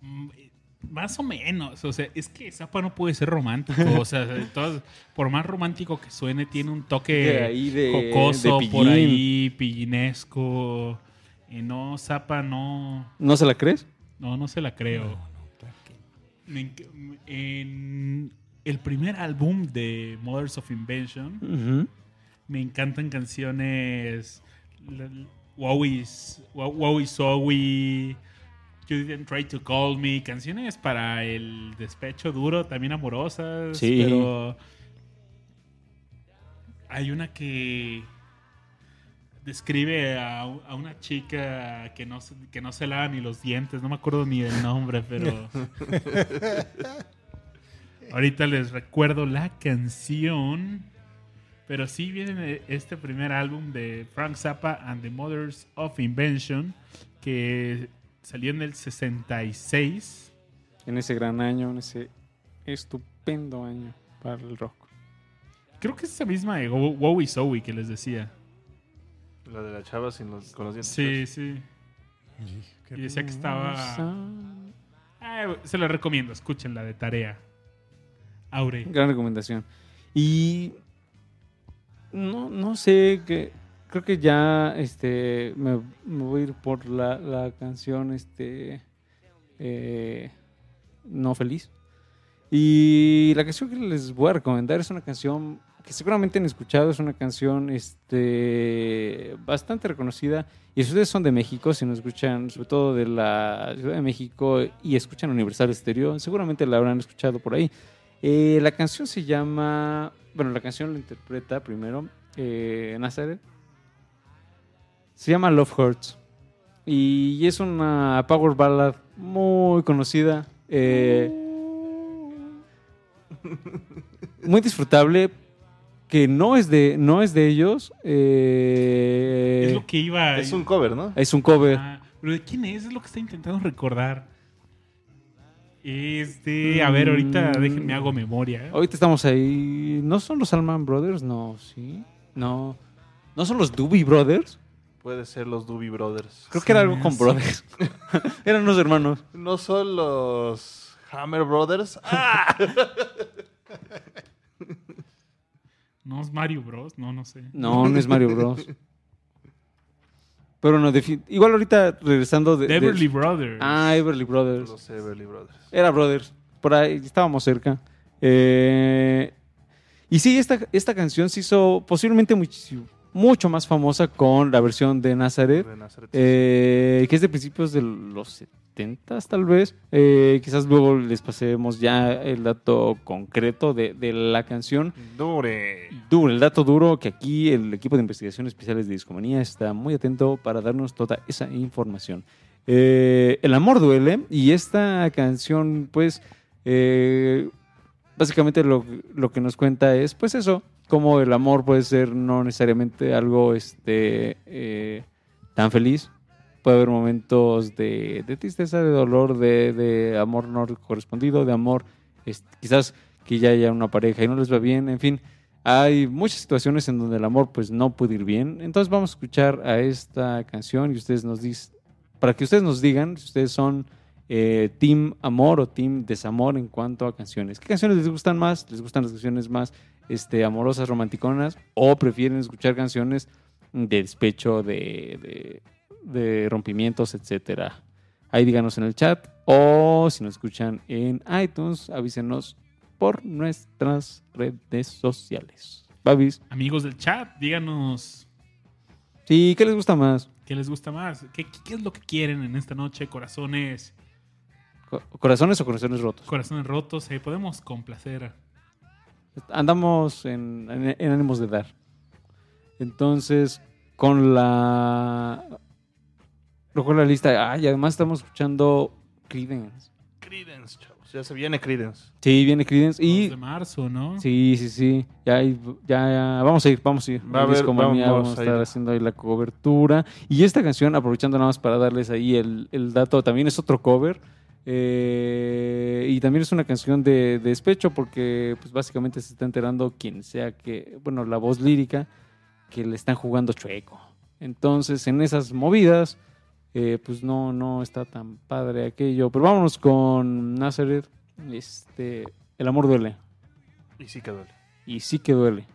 Mm, eh, Más o menos, o sea, es que Zappa no puede ser romántico, o sea, por más romántico que suene, tiene un toque De ahí de- jocoso de por ahí, pillinesco, y no, Zappa no, ¿No se la crees? no, no se la creo. Me enc- En el primer álbum de Mothers of Invention, me encantan canciones Wowie, Wowie Sowie, You Didn't Try to Call Me, canciones para el despecho duro, también amorosas, Sí. pero hay una que describe a, a una chica que no, se- que no se lava ni los dientes, no me acuerdo ni del nombre, pero... Ahorita les recuerdo la canción. Pero sí viene este primer álbum de Frank Zappa and the Mothers of Invention, que salió en el 66. En ese gran año, en ese estupendo año para el rock. Creo que es esa misma de Wo- Wowie Zowie que les decía. La de la chava sin los, con los dientes. Sí, sí. Y decía que estaba... Ah, se la recomiendo, escúchenla de tarea. Aure. Gran recomendación. Y no, no sé, que creo que ya este me, voy a ir por la, la canción este eh, No Feliz. Y la canción que les voy a recomendar es una canción que seguramente han escuchado, es una canción este bastante reconocida. Y si ustedes son de México, si nos escuchan, sobre todo de la Ciudad de México y escuchan Universal Estéreo, seguramente la habrán escuchado por ahí. Eh, la canción se llama. Bueno, la canción la interpreta primero eh, Nazareth. Se llama Love Hurts. Y es una power ballad muy conocida. eh, muy disfrutable. Que no es de, no es de ellos. eh, Es lo que iba... Es un cover, ¿no? es un cover. Ah, ¿Pero de quién es? Es lo que está intentando recordar. Este... A ver, ahorita Mm. déjenme hago memoria. ¿eh? Ahorita estamos ahí. ¿No son los Alman Brothers? No, sí. No. ¿No son los Doobie Brothers? Puede ser los Doobie Brothers. Creo que era algo con. Brothers. Eran unos hermanos. No son los Hammer Brothers. ¡Ah! ¿No es Mario Bros? No, no sé. No, no es Mario Bros. Pero no, igual ahorita regresando de... de- Beverly Brothers. Ah, Everly Brothers. los Everly Brothers. Era Brothers. Por ahí estábamos cerca. Eh, y sí, esta, esta canción se hizo posiblemente muchísimo, mucho más famosa con la versión de Nazareth. De Nazaret. eh, que es de principios de los 70 tal vez. Eh, quizás luego les pasemos ya el dato concreto de, de la canción. Dure. Duro, el dato duro que aquí el equipo de investigación especiales de Discomanía está muy atento para darnos toda esa información. Eh, el amor duele y esta canción pues eh, básicamente lo, lo que nos cuenta es pues eso, como el amor puede ser no necesariamente algo este, eh, tan feliz. Puede haber momentos de, tristeza, de dolor, de, amor no correspondido, de amor este, quizás que ya haya una pareja y no les va bien, en fin. Hay muchas situaciones en donde el amor pues no puede ir bien. Entonces vamos a escuchar a esta canción y ustedes nos dicen, para que ustedes nos digan si ustedes son eh, team amor o team desamor en cuanto a canciones. ¿Qué canciones les gustan más? ¿Les gustan las canciones más este, amorosas, romanticonas? ¿O prefieren escuchar canciones de despecho, de, de, de rompimientos, etcétera? Ahí díganos en el chat o si nos escuchan en iTunes, avísenos por nuestras redes sociales. Babis. Amigos del chat, díganos Sí, ¿qué les gusta más? qué les gusta más. ¿Qué, qué es lo que quieren en esta noche? Corazones, Co- ¿Corazones o corazones rotos? corazones rotos. eh, podemos complacer. Andamos en, en- en ánimos de dar. Entonces, con la. Luego la lista. Ah, y además estamos escuchando Creedence. Creedence, chavos. Ya se viene Creedence. Sí, viene Creedence. Y... de marzo, ¿no? Sí, sí, sí. Ya, ya, vamos a ir, vamos a ir. Va a haber, vamos, a estar haciendo ahí la cobertura. Y esta canción, aprovechando nada más para darles ahí el, el dato, también es otro cover. Eh, y también es una canción de, de, despecho porque pues básicamente se está enterando quien sea que, bueno, la voz lírica que le están jugando chueco. Entonces, en esas movidas, eh, pues no, no está tan padre aquello. Pero vámonos con Nazareth. Este, el amor duele. Y sí que duele. Y sí que duele.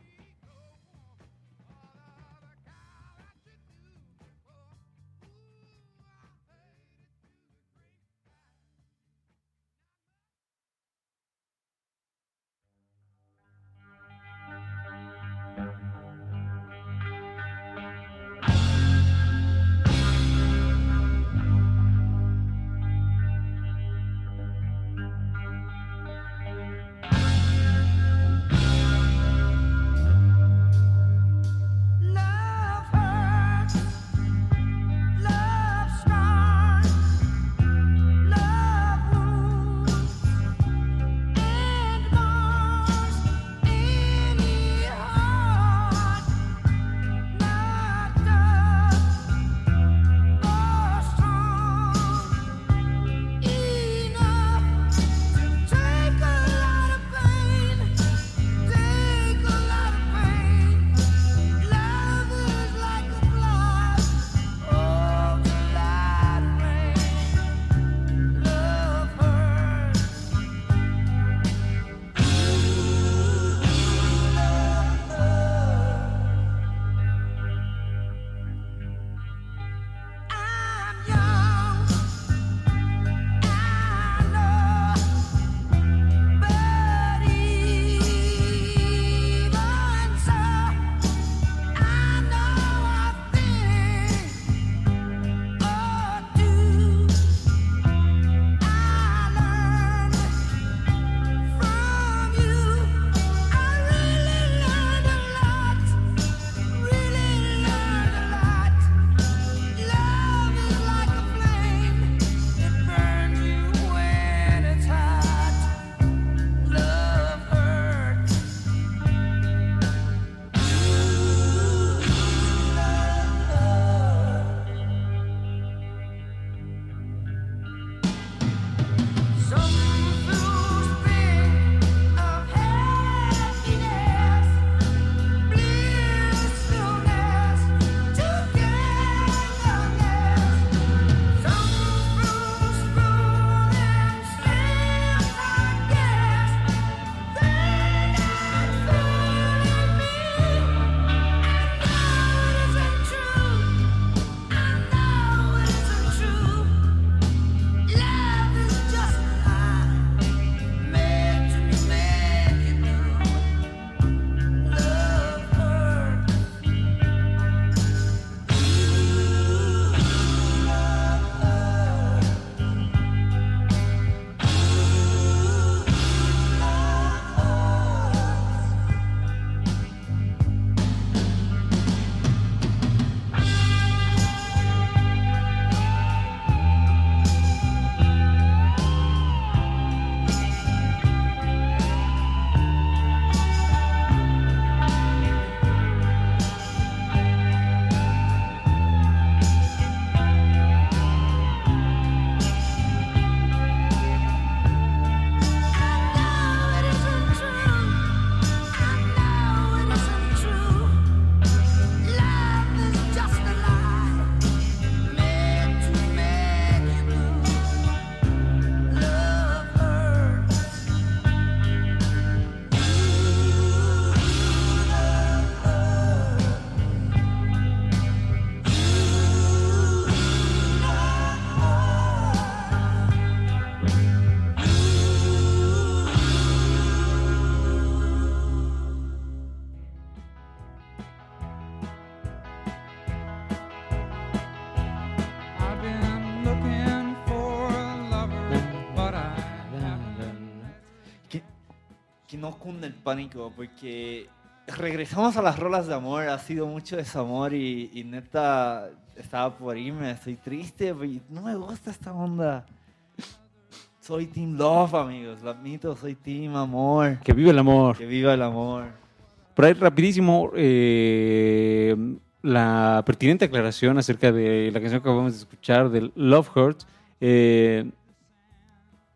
cunde el pánico porque regresamos a las rolas de amor, ha sido mucho desamor y, y neta estaba por irme, estoy triste, no me gusta esta onda. Soy Team Love, amigos, lo admito, soy Team Amor. Que viva el amor. Que viva el amor. Por ahí rapidísimo, eh, la pertinente aclaración acerca de la canción que acabamos de escuchar, de Love Hurts. Eh,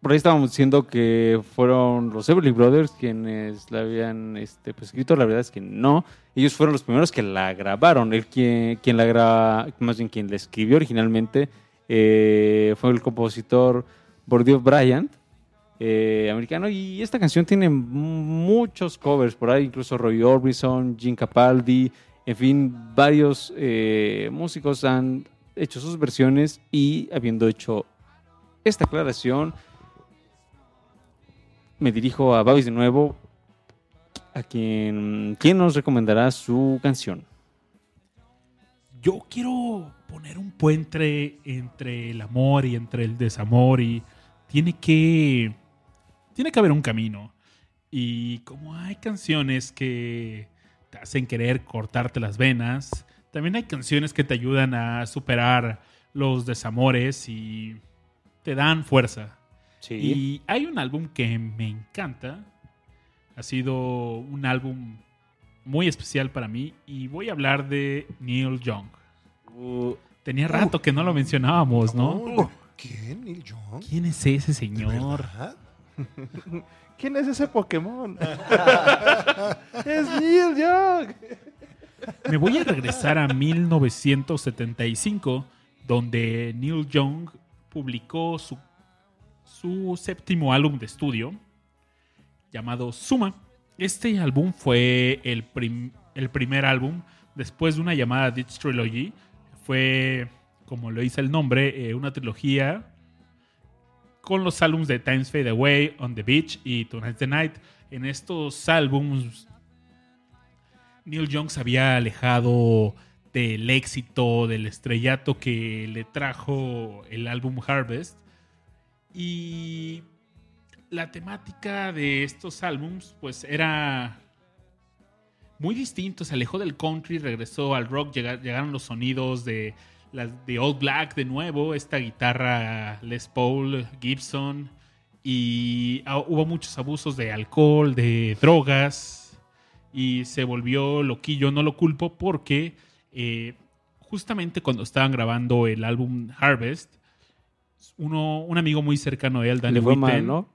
por ahí estábamos diciendo que fueron los Everly Brothers quienes la habían este, pues, escrito. La verdad es que no. Ellos fueron los primeros que la grabaron. El quien, quien la graba, más bien quien la escribió originalmente eh, fue el compositor Bordeaux Bryant, eh, americano. Y esta canción tiene muchos covers por ahí, incluso Roy Orbison, Gene Capaldi, en fin, varios eh, músicos han hecho sus versiones y habiendo hecho esta aclaración, me dirijo a Babis de nuevo, a quien, ¿quién nos recomendará su canción? Yo quiero poner un puente entre el amor y entre el desamor y tiene que tiene que haber un camino. Y como hay canciones que te hacen querer cortarte las venas, también hay canciones que te ayudan a superar los desamores y te dan fuerza. Y hay un álbum que me encanta. Ha sido un álbum muy especial para mí y voy a hablar de Neil Young. Tenía rato que no lo mencionábamos, ¿no? ¿Quién? ¿Neil Young? ¿Quién es ese ¿De señor? ¿Quién es ese Pokémon? es Neil Young. Me voy a regresar a 1975, donde Neil Young publicó su, su séptimo álbum de estudio, llamado Suma. Este álbum fue el, prim- el primer álbum después de una llamada Ditch Trilogy. Fue, como lo dice el nombre, eh, una trilogía con los álbumes de Times Fade Away, On the Beach y Tonight's the Night. En estos álbumes Neil Young se había alejado del éxito, del estrellato que le trajo el álbum Harvest. Y la temática de estos álbums, pues era muy distinto. Se alejó del country, regresó al rock, llega- llegaron los sonidos de, de Old Black de nuevo, esta guitarra Les Paul, Gibson. Y ah, hubo muchos abusos de alcohol, de drogas y se volvió loquillo. No lo culpo porque eh, justamente cuando estaban grabando el álbum Harvest, uno, un amigo muy cercano de él, mal, ¿no?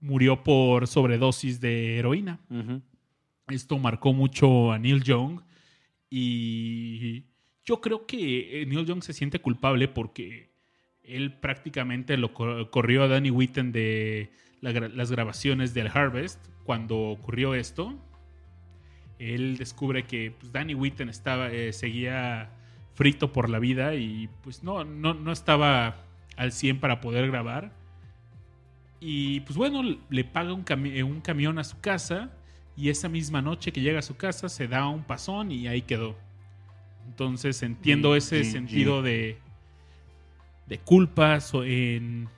murió por sobredosis de heroína. Esto marcó mucho a Neil Young y yo creo que eh, Neil Young se siente culpable porque él prácticamente lo co- corrió a Danny Whitten de la las grabaciones del Harvest cuando ocurrió esto. Él descubre que pues, Danny Whitten estaba, eh, seguía frito por la vida y pues no, no, no estaba al 100 para poder grabar. Y pues bueno, le paga un, cami- eh, un camión a su casa y esa misma noche que llega a su casa se da un pasón y ahí quedó. Entonces entiendo ese sentido de, de culpas o en,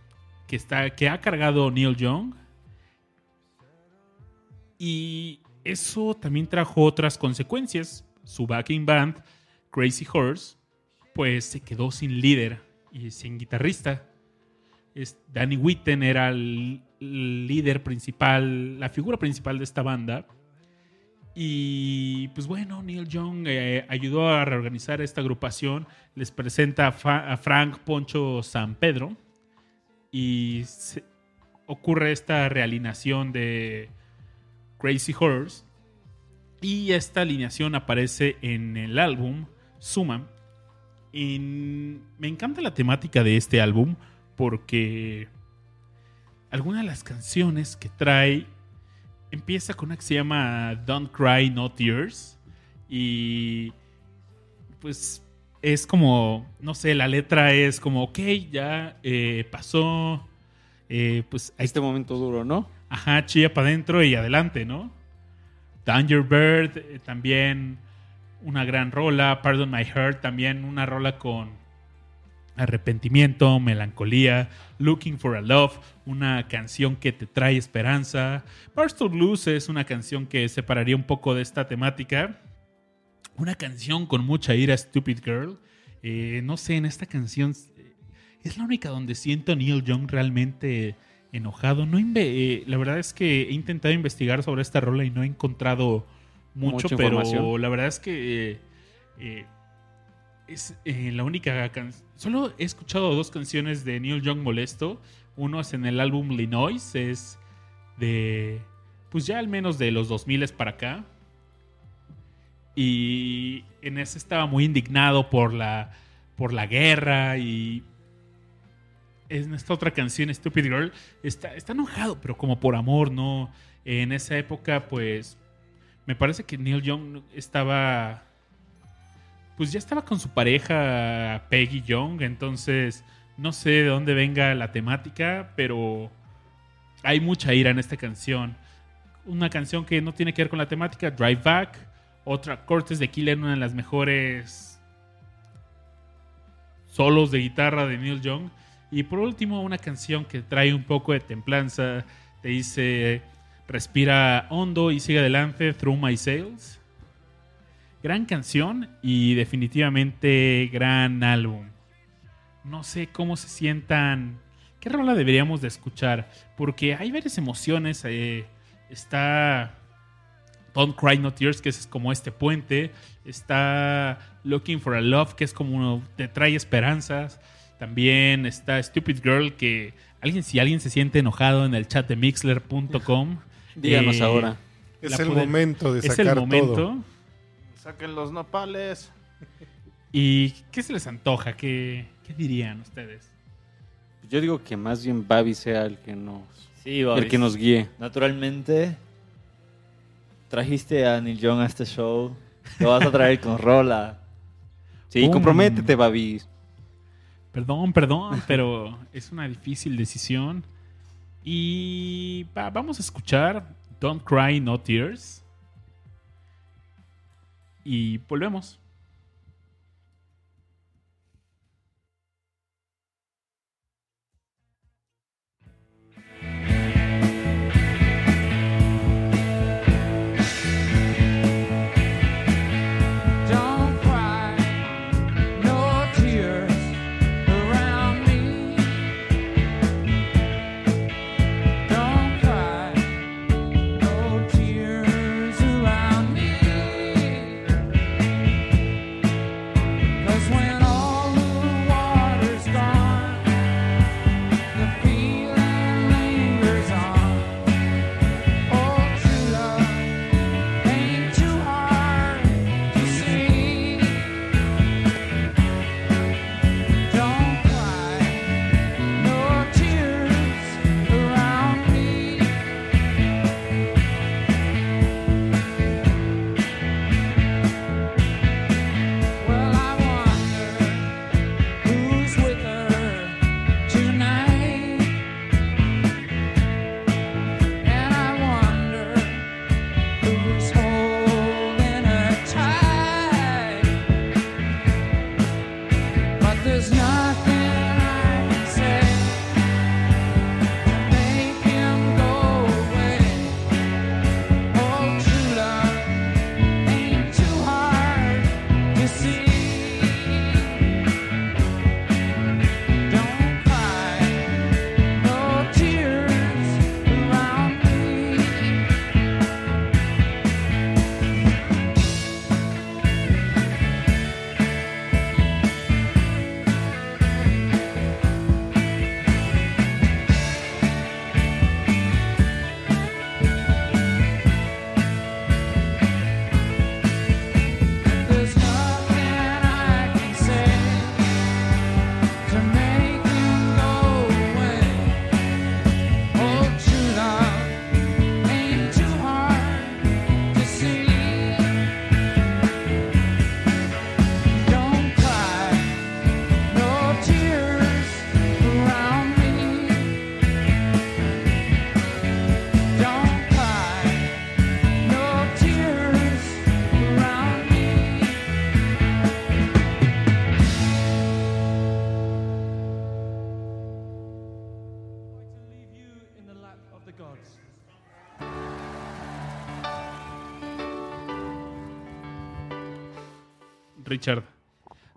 que, está, que ha cargado Neil Young. Y eso también trajo otras consecuencias. Su backing band, Crazy Horse, pues se quedó sin líder y sin guitarrista. Danny Whitten era el, líder principal, la figura principal de esta banda. Y pues bueno, Neil Young eh, ayudó a reorganizar esta agrupación. Les presenta a, Frank Poncho San Pedro. Y ocurre esta realineación de Crazy Horse. Y esta alineación aparece en el álbum Suma. En- me encanta la temática de este álbum porque algunas de las canciones que trae empieza con una que se llama Don't Cry No Tears y pues es como no sé la letra es como ok ya eh, pasó eh, pues Este momento duro, ¿no? Ajá, chilla para adentro y adelante, ¿no? Danger Bird, eh, también una gran rola. Pardon My Heart, también una rola con arrepentimiento, melancolía. Looking for a Love, una canción que te trae esperanza. Barstool Blues es una canción que separaría un poco de esta temática. Una canción con mucha ira, Stupid Girl. Eh, no sé, en esta canción eh, es la única donde siento a Neil Young realmente enojado. No eh, la verdad es que he intentado investigar sobre esta rola y no he encontrado mucho, Mucha pero la verdad es que eh, eh, es eh, la única canción. Solo he escuchado dos canciones de Neil Young molesto. Uno es en el álbum Linois, es de, pues ya al menos de los 2000 para acá. Y en ese estaba muy indignado por la, por la guerra y en esta otra canción, Stupid Girl, está, está enojado, pero como por amor, ¿no? En esa época, pues, me parece que Neil Young estaba, pues ya estaba con su pareja Peggy Young, entonces no sé de dónde venga la temática, pero hay mucha ira en esta canción. Una canción que no tiene que ver con la temática, Drive Back, otra Cortes de Killer, una de las mejores solos de guitarra de Neil Young. Y por último, una canción que trae un poco de templanza. Te dice, respira hondo y sigue adelante, Through My Sails. Gran canción y definitivamente gran álbum. No sé cómo se sientan. ¿Qué rola deberíamos de escuchar? Porque hay varias emociones. eh, está Don't Cry No Tears, que es como este puente. Está Looking for a Love, que es como te trae esperanzas. También está Stupid Girl, que alguien, si alguien se siente enojado en el chat de mixler.com. Díganos eh, ahora. Es el pueden- momento de Es sacar el momento. todo. Saquen los nopales. ¿Y qué se les antoja? ¿Qué, qué dirían ustedes? Yo digo que más bien Babi sea el que nos, Sí, el que nos guíe. Naturalmente, trajiste a Neil Young a este show. Lo vas a traer con rola. Sí, Pum. comprométete, Babi. Perdón, perdón, pero es una difícil decisión. Y va- vamos a escuchar Don't Cry No Tears. Y volvemos.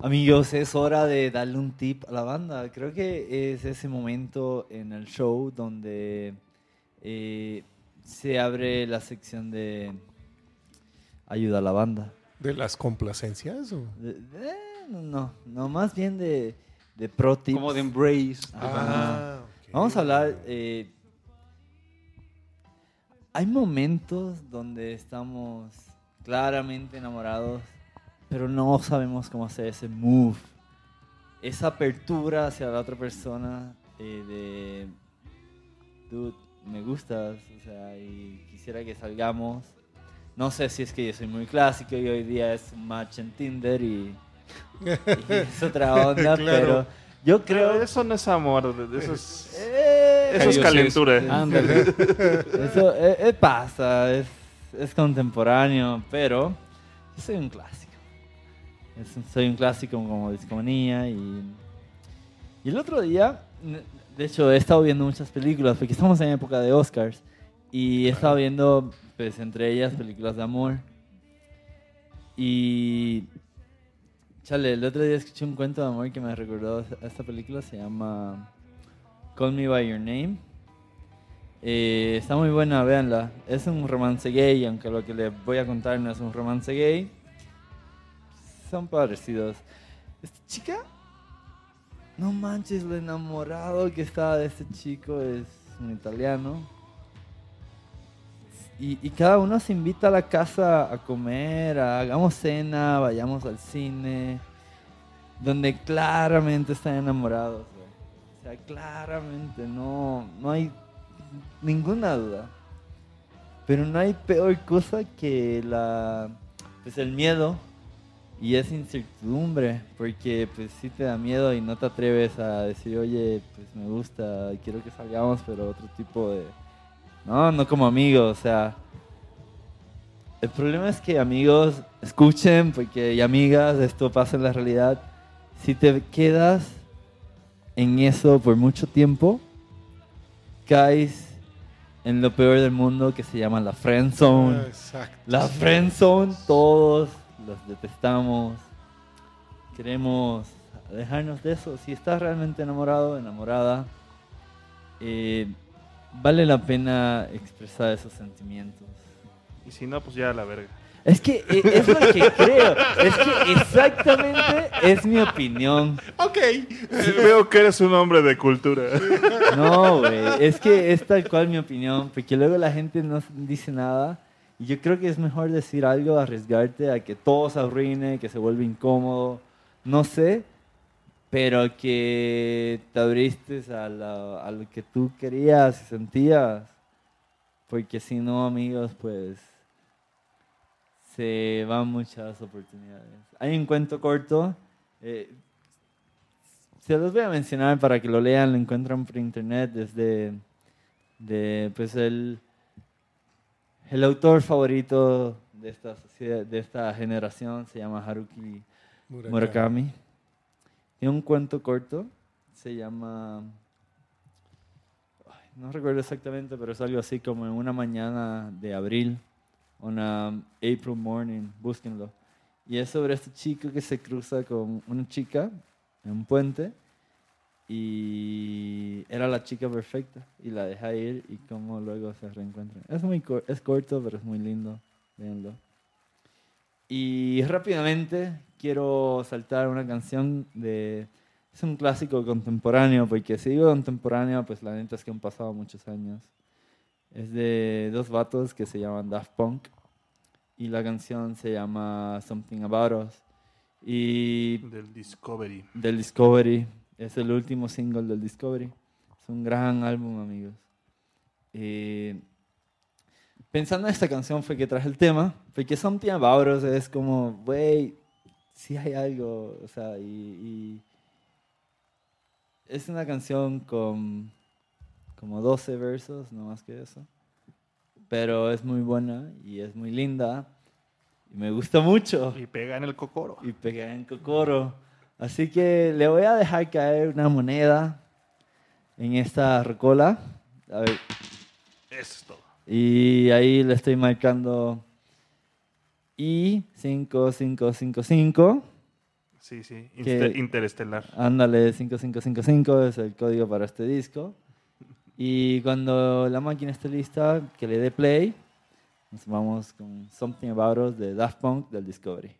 Amigos, es hora de darle un tip a la banda. Creo que es ese momento en el show donde eh, se abre la sección de ayuda a la banda. ¿De las complacencias? o? De- de- no, no, más bien de, de pro tips. Como de Embrace. Ajá. Ah. Vamos a hablar. eh, hay momentos donde estamos claramente enamorados, pero no sabemos cómo hacer ese move. Esa apertura hacia la otra persona eh, de. Dude, me gustas, o sea, y quisiera que salgamos. No sé si es que yo soy muy clásico y hoy día es un match en Tinder y, y es otra onda, Claro. pero yo Creo creo. eso no es amor, eso es, Eh, eso es calentura. Eso eh, eh, pasa, es, es contemporáneo, pero yo soy un clásico. Es un- soy un clásico como discomanía y, y el otro día, de hecho he estado viendo muchas películas porque estamos en época de Oscars y he estado viendo, pues entre ellas, películas de amor. Y, chale, el otro día escuché un cuento de amor que me recordó a esta película, se llama Call Me By Your Name. Eh, está muy buena, véanla. Es un romance gay, aunque lo que les voy a contar no es un romance gay. Son parecidos. Esta chica, no manches lo enamorado que estaba de este chico, es un italiano. Y, y cada uno se invita a la casa a comer, a- hagamos cena, vayamos al cine, donde claramente están enamorados. O sea, claramente, no, no hay ninguna duda. Pero no hay peor cosa que la, pues el miedo y esa incertidumbre, porque pues sí te da miedo y no te atreves a decir, oye, pues me gusta, quiero que salgamos, pero otro tipo de... No, no como amigos, o sea... El problema es que amigos escuchen, porque y amigas, esto pasa en la realidad. Si te quedas en eso por mucho tiempo, caes en lo peor del mundo que se llama la friend zone. Exacto. La friend zone, todos los detestamos. Queremos dejarnos de eso. Si estás realmente enamorado, enamorada, eh, vale la pena expresar esos sentimientos. Y si no, pues ya a la verga. Es que eh, es lo que creo. Es que exactamente es mi opinión. Ok. Veo que eres un hombre de cultura. No, güey. Es que es tal cual mi opinión. Porque luego la gente no dice nada. Y yo creo que es mejor decir algo, arriesgarte a que todo se arruine, que se vuelva incómodo. No sé. Pero que te abriste a, la- a lo que tú querías y sentías. Porque si no, amigos, pues se van muchas oportunidades. Hay un cuento corto. eh, se los voy a mencionar para que lo lean, lo encuentran por internet desde de, pues el, el autor favorito de esta, de esta generación se llama Haruki Murakami. Tiene un cuento corto, se llama, ay, no recuerdo exactamente, pero es algo así como en una mañana de abril, una April morning, búsquenlo. Y es sobre este chico que se cruza con una chica en un puente y era la chica perfecta y la deja ir y cómo luego se reencuentran. Es muy es corto, pero es muy lindo, véanlo. Y rápidamente quiero saltar una canción de es un clásico contemporáneo, porque si digo contemporáneo, pues la neta es que han pasado muchos años. Es de dos vatos que se llaman Daft Punk y la canción se llama Something About Us. Y Del Discovery. del Discovery. Es el último single del Discovery. Es un gran álbum, amigos. Eh, pensando en esta canción fue que traje el tema, porque Something About Us es como, güey, sí hay algo, o sea, y, y es una canción con como 12 versos, no más que eso, pero es muy buena y es muy linda y me gusta mucho Y pega en el cocoro. y pegué en Cocoro. Así que le voy a dejar caer una moneda en esta recola. A ver, Eso es todo. y ahí le estoy marcando I5555. Sí, sí. Que- Inter- Interestelar. Ándale, 5555 es el código para este disco. Y cuando la máquina esté lista, que le dé play, nos vamos con Something About Us de Daft Punk del Discovery.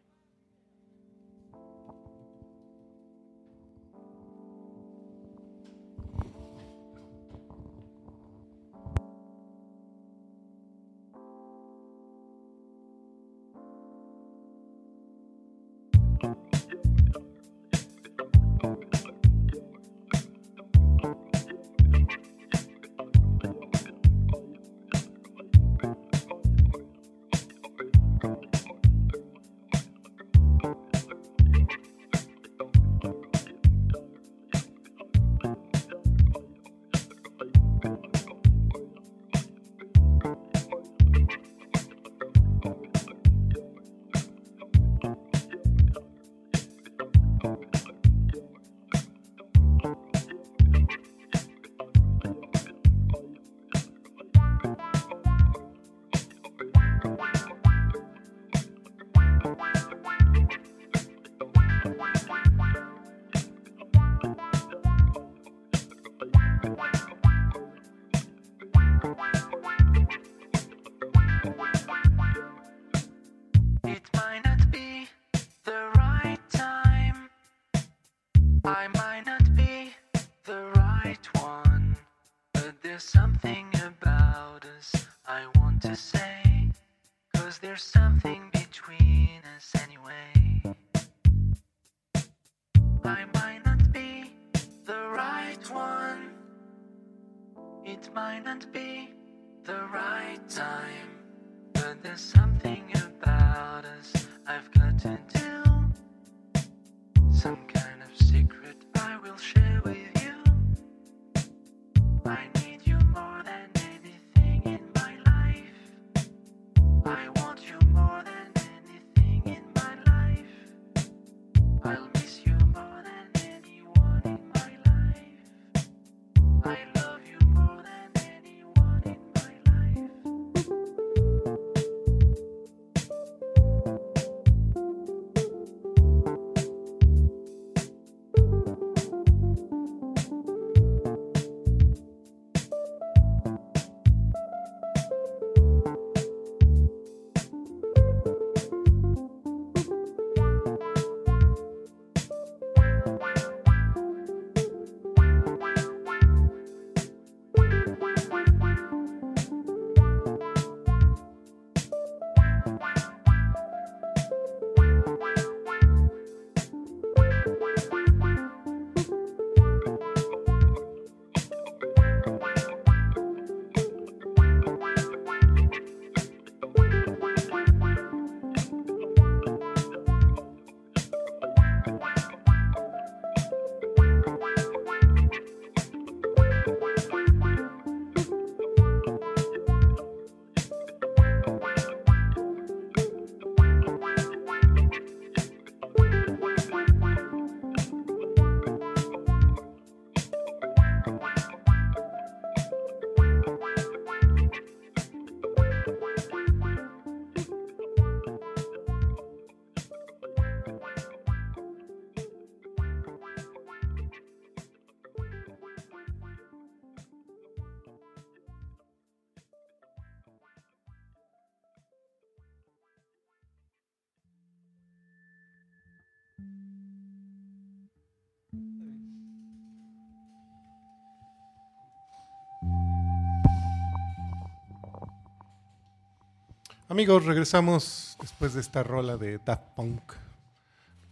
Amigos, regresamos después de esta rola de Daft Punk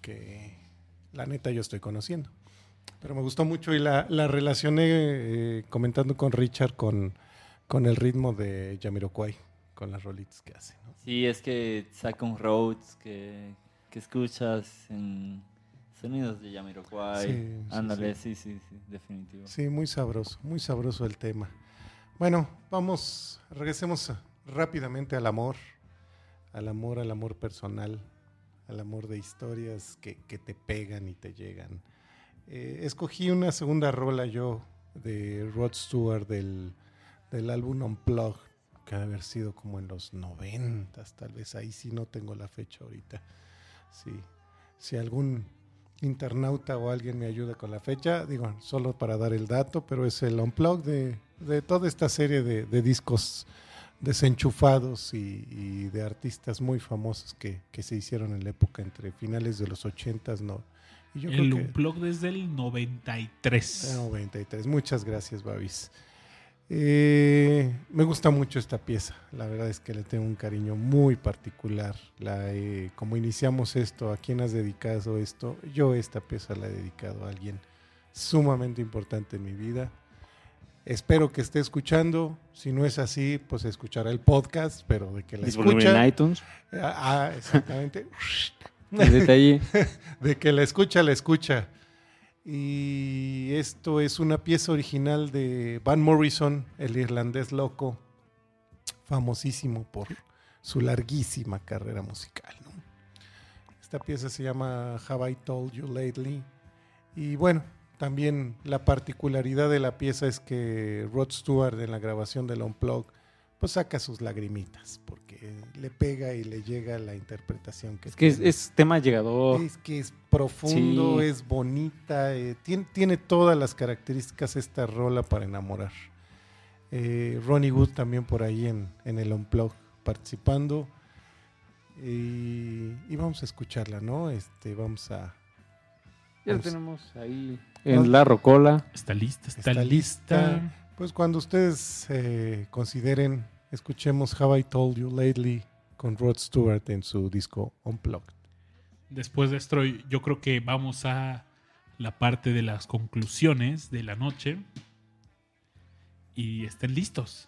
que la neta yo estoy conociendo. Pero me gustó mucho y la, la relacioné eh, comentando con Richard con, con el ritmo de Jamiroquai, con las rolitas que hace. ¿no? Sí, es que saca un Rhodes que, que escuchas en sonidos de Jamiroquai. Sí, sí, Ándale, sí, sí, sí, definitivo. Sí, muy sabroso, muy sabroso el tema. Bueno, vamos, regresemos rápidamente al amor, al amor, al amor personal, al amor de historias que, que te pegan y te llegan. Eh, escogí una segunda rola yo de Rod Stewart del, del álbum Unplugged, que ha de haber sido como en los noventas, tal vez ahí sí no tengo la fecha ahorita. Sí, si algún internauta o alguien me ayuda con la fecha, digo, solo para dar el dato, pero es el unplug de, de toda esta serie de, de discos desenchufados y, y de artistas muy famosos que, que se hicieron en la época entre finales de los 80s, no. Y yo el Unplug desde el 93. 93. Muchas gracias, Babis. Eh, me gusta mucho esta pieza. La verdad es que le tengo un cariño muy particular. La he- como iniciamos esto, ¿a quién has dedicado esto? Yo esta pieza la he dedicado a alguien sumamente importante en mi vida. Espero que esté escuchando. Si no es así, pues escuchará el podcast, pero de que la Disponible escucha. en iTunes. Ah, ah, exactamente. El detalle. de que la escucha, la escucha. Y esto es una pieza original de Van Morrison, el irlandés loco, famosísimo por su larguísima carrera musical. ¿no? Esta pieza se llama Have I Told You Lately. Y bueno, también la particularidad de la pieza es que Rod Stewart en la grabación del Unplug pues saca sus lagrimitas porque le pega y le llega la interpretación que Es que es, tema llegador. Es que es profundo, Sí. es bonita, eh, tiene, tiene todas las características esta rola para enamorar. Eh, Ronnie Wood también por ahí en, en el Unplug participando. Y, y vamos a escucharla, ¿no? Este, vamos a, Ya Pues- tenemos ahí en la rocola. Está lista, está, Está lista. lista. Pues cuando ustedes eh, consideren, escuchemos Have I Told You Lately con Rod Stewart en su disco Unplugged. Después de esto, yo creo que vamos a la parte de las conclusiones de la noche. Y estén listos.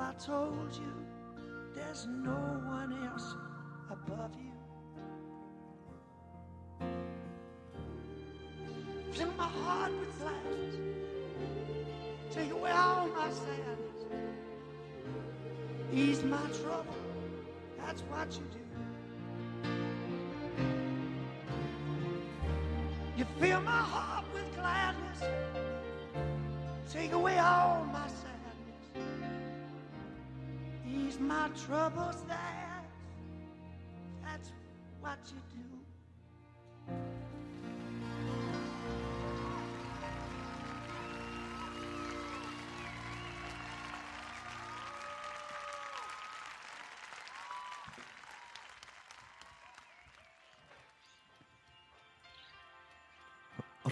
Have I told you there's no one else above you? Fill my heart with gladness, take away all my sadness, ease my trouble. That's what you do. You fill my heart with gladness. Take away all my sadness. My troubles. That, that's what you do.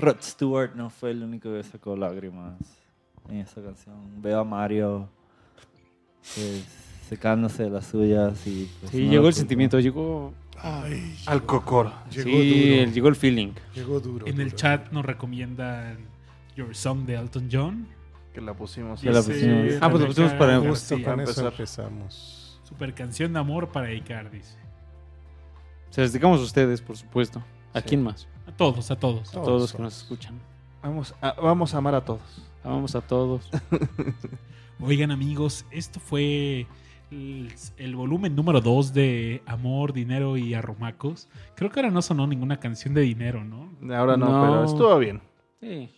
Rod Stewart no fue el único que sacó lágrimas en esa canción. Veo a Mario pues, secándose de las suyas y... pues, Sí, no llegó el culpo. sentimiento, llegó. Ay, Al cocoro. llegó sí, duro. el- llegó el feeling. Llegó duro. En el chat nos recomiendan Your Song de Elton John. Que la pusimos. Que la. Ah, pues lo pusimos para- con eso empezar. empezamos. Super canción de amor para dedicar, dice. Se las dedicamos a ustedes, por supuesto. ¿A Sí. quién más? A todos, a todos. A Todos todos que nos escuchan. Vamos a, vamos a amar a todos. Amamos a todos. Oigan amigos, esto fue el, el volumen número 2 de Amor, Dinero y Arromacos. Creo que ahora no sonó ninguna canción de dinero, ¿no? Ahora no, No. pero estuvo bien. Sí.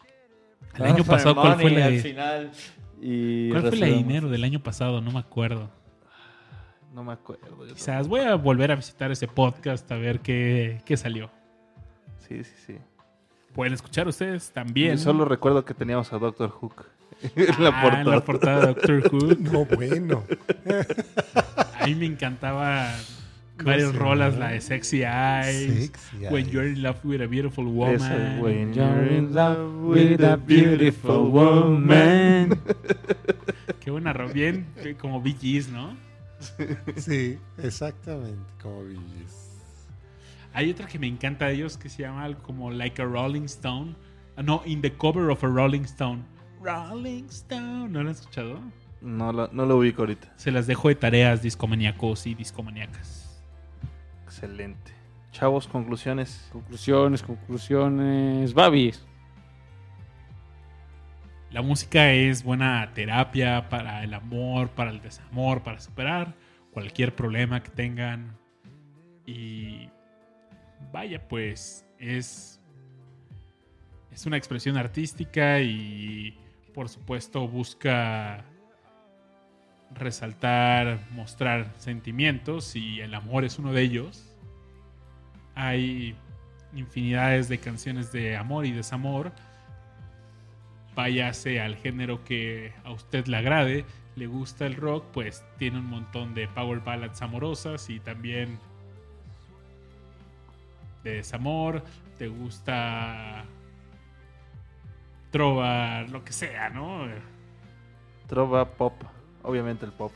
El año pasado, ¿cuál fue la de, final y ¿cuál fue la de dinero del año pasado? No me acuerdo. No me acuerdo. Quizás voy a volver a visitar ese podcast a ver qué, qué salió. Sí, sí, sí. Pueden escuchar ustedes también. Y solo recuerdo que teníamos a Doctor Hook en la Ah, portada. en la portada de Doctor Who. No, bueno. A mí me encantaba ¿Cómo varias rolas, la de Sexy Eyes, Sexy When Eyes. You're in Love with a Beautiful Esa, Woman. when You're in love with a beautiful woman. Qué buena rola, bien eh, como Bee Gees, ¿no? Sí, exactamente, como Billys. Hay otra que me encanta de ellos que se llama algo como Like a Rolling Stone. Ah, no, In the Cover of a Rolling Stone. Rolling Stone. ¿No lo han escuchado? No lo, no lo ubico ahorita. Se las dejo de tareas discomaníacos y discomaníacas. Excelente. Chavos, conclusiones. Conclusiones, conclusiones. Babis. La música es buena terapia para el amor, para el desamor, para superar cualquier problema que tengan. Y vaya, pues es, es una expresión artística y por supuesto busca resaltar, mostrar sentimientos y el amor es uno de ellos. Hay infinidades de canciones de amor y desamor váyase al género que a usted le agrade. Le gusta el rock, pues tiene un montón de power ballads amorosas y también de desamor. Te gusta trova, lo que sea, ¿no? Trova pop. Obviamente el pop.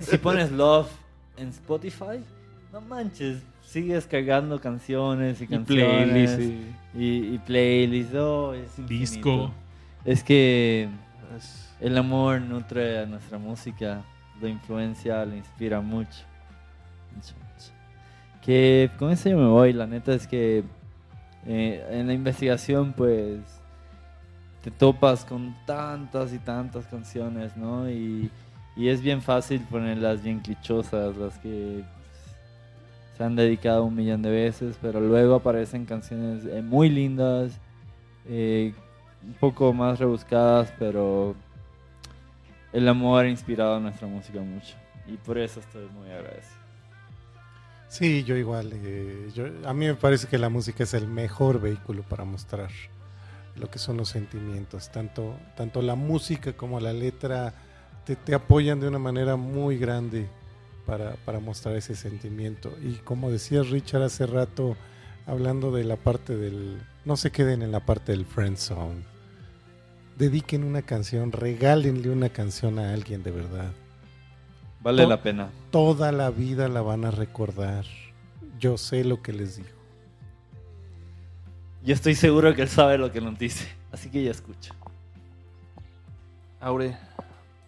Si pones Love en Spotify, no manches, sigues cargando canciones y Y canciones. playlist. sí. y, y playlists. oh, es infinito. Disco. Es que el amor nutre a nuestra música, lo influencia, lo inspira mucho. Mucho, mucho. Que con eso yo me voy, la neta es que eh, en la investigación pues te topas con tantas y tantas canciones, ¿no? Y, y es bien fácil ponerlas bien clichosas, las que se han dedicado un millón de veces, pero luego aparecen canciones eh, muy lindas, eh, un poco más rebuscadas, pero el amor ha inspirado nuestra música mucho. Y por eso estoy muy agradecido. Sí, yo igual. eh, yo- a mí me parece que la música es el mejor vehículo para mostrar lo que son los sentimientos. Tanto, tanto la música como la letra te, te apoyan de una manera muy grande para, para mostrar ese sentimiento. Y como decía Richard hace rato, hablando de la parte del... No se queden en la parte del friend zone. Dediquen una canción, regálenle una canción a alguien de verdad Vale To- la pena. toda la vida la van a recordar. Yo sé lo que les digo. Yo estoy seguro que él sabe lo que nos dice, así que ya escucha. Aure,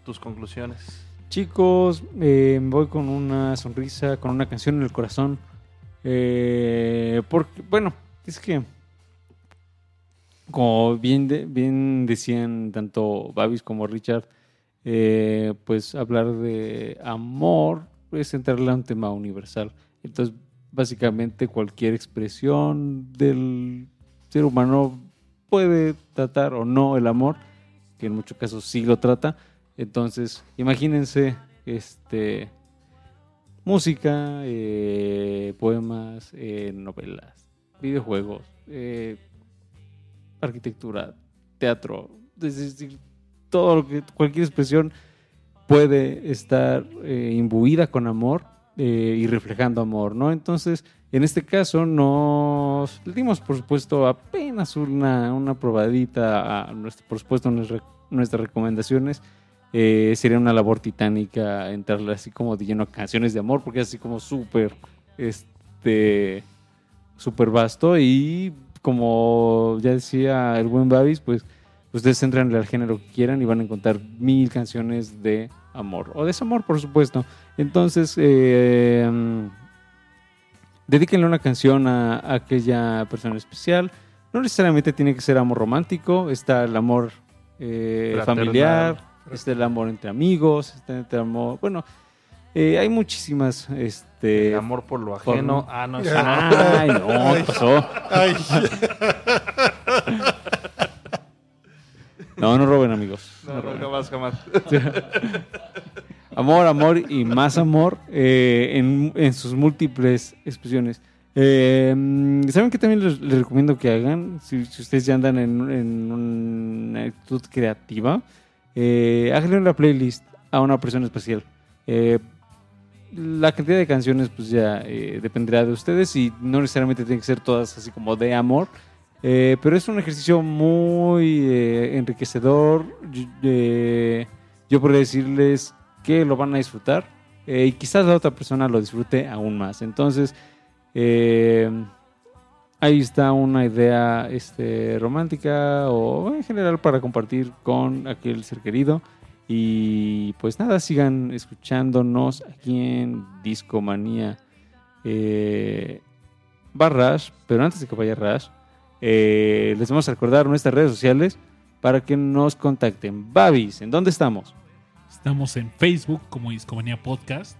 tus conclusiones. Chicos, eh, me voy con una sonrisa, con una canción en el corazón. Eh, porque, bueno, es que, como bien, de- bien decían tanto Babis como Richard, eh, pues hablar de amor es entrarle a un tema universal. Entonces, básicamente cualquier expresión del ser humano puede tratar o no el amor, que en muchos casos sí lo trata. Entonces, imagínense este música, eh, poemas, eh, novelas, videojuegos, eh, arquitectura, teatro, es decir, todo lo que cualquier expresión puede estar imbuida con amor y reflejando amor, ¿no? Entonces, en este caso nos dimos, por supuesto, apenas una, una probadita a por supuesto, nuestra- nuestras recomendaciones. Eh, sería una labor titánica entrarle así como de lleno a canciones de amor, porque es así como súper, este, súper vasto y como ya decía el buen Babis, pues ustedes entran al género que quieran y van a encontrar mil canciones de amor o desamor, por supuesto. Entonces, eh, dedíquenle una canción a, a aquella persona especial. No necesariamente tiene que ser amor romántico, está el amor eh, familiar, está el amor entre amigos, está el amor, bueno, eh, hay muchísimas, este, El amor por lo ajeno. Ah, no. Ay, no, ¿qué pasó? Ay, No, no roben, amigos. No, no, jamás, jamás. Amor, amor y más amor eh, en, en sus múltiples expresiones. Eh, ¿Saben qué también les, les recomiendo que hagan? Si, si ustedes ya andan en, en una actitud creativa, eh, háganle una playlist a una persona especial. Eh, la cantidad de canciones pues ya eh, dependerá de ustedes y no necesariamente tienen que ser todas así como de amor. Eh, pero es un ejercicio muy enriquecedor. Yo, yo podría decirles que lo van a disfrutar eh, y quizás la otra persona lo disfrute aún más. Entonces, eh, ahí está una idea este, romántica o en general para compartir con aquel ser querido. Y pues nada, sigan escuchándonos aquí en Discomanía. Eh, pero antes de que vaya Rash, eh, les vamos a recordar nuestras redes sociales para que nos contacten. Babis, ¿en dónde estamos? Estamos en Facebook como Discomanía Podcast.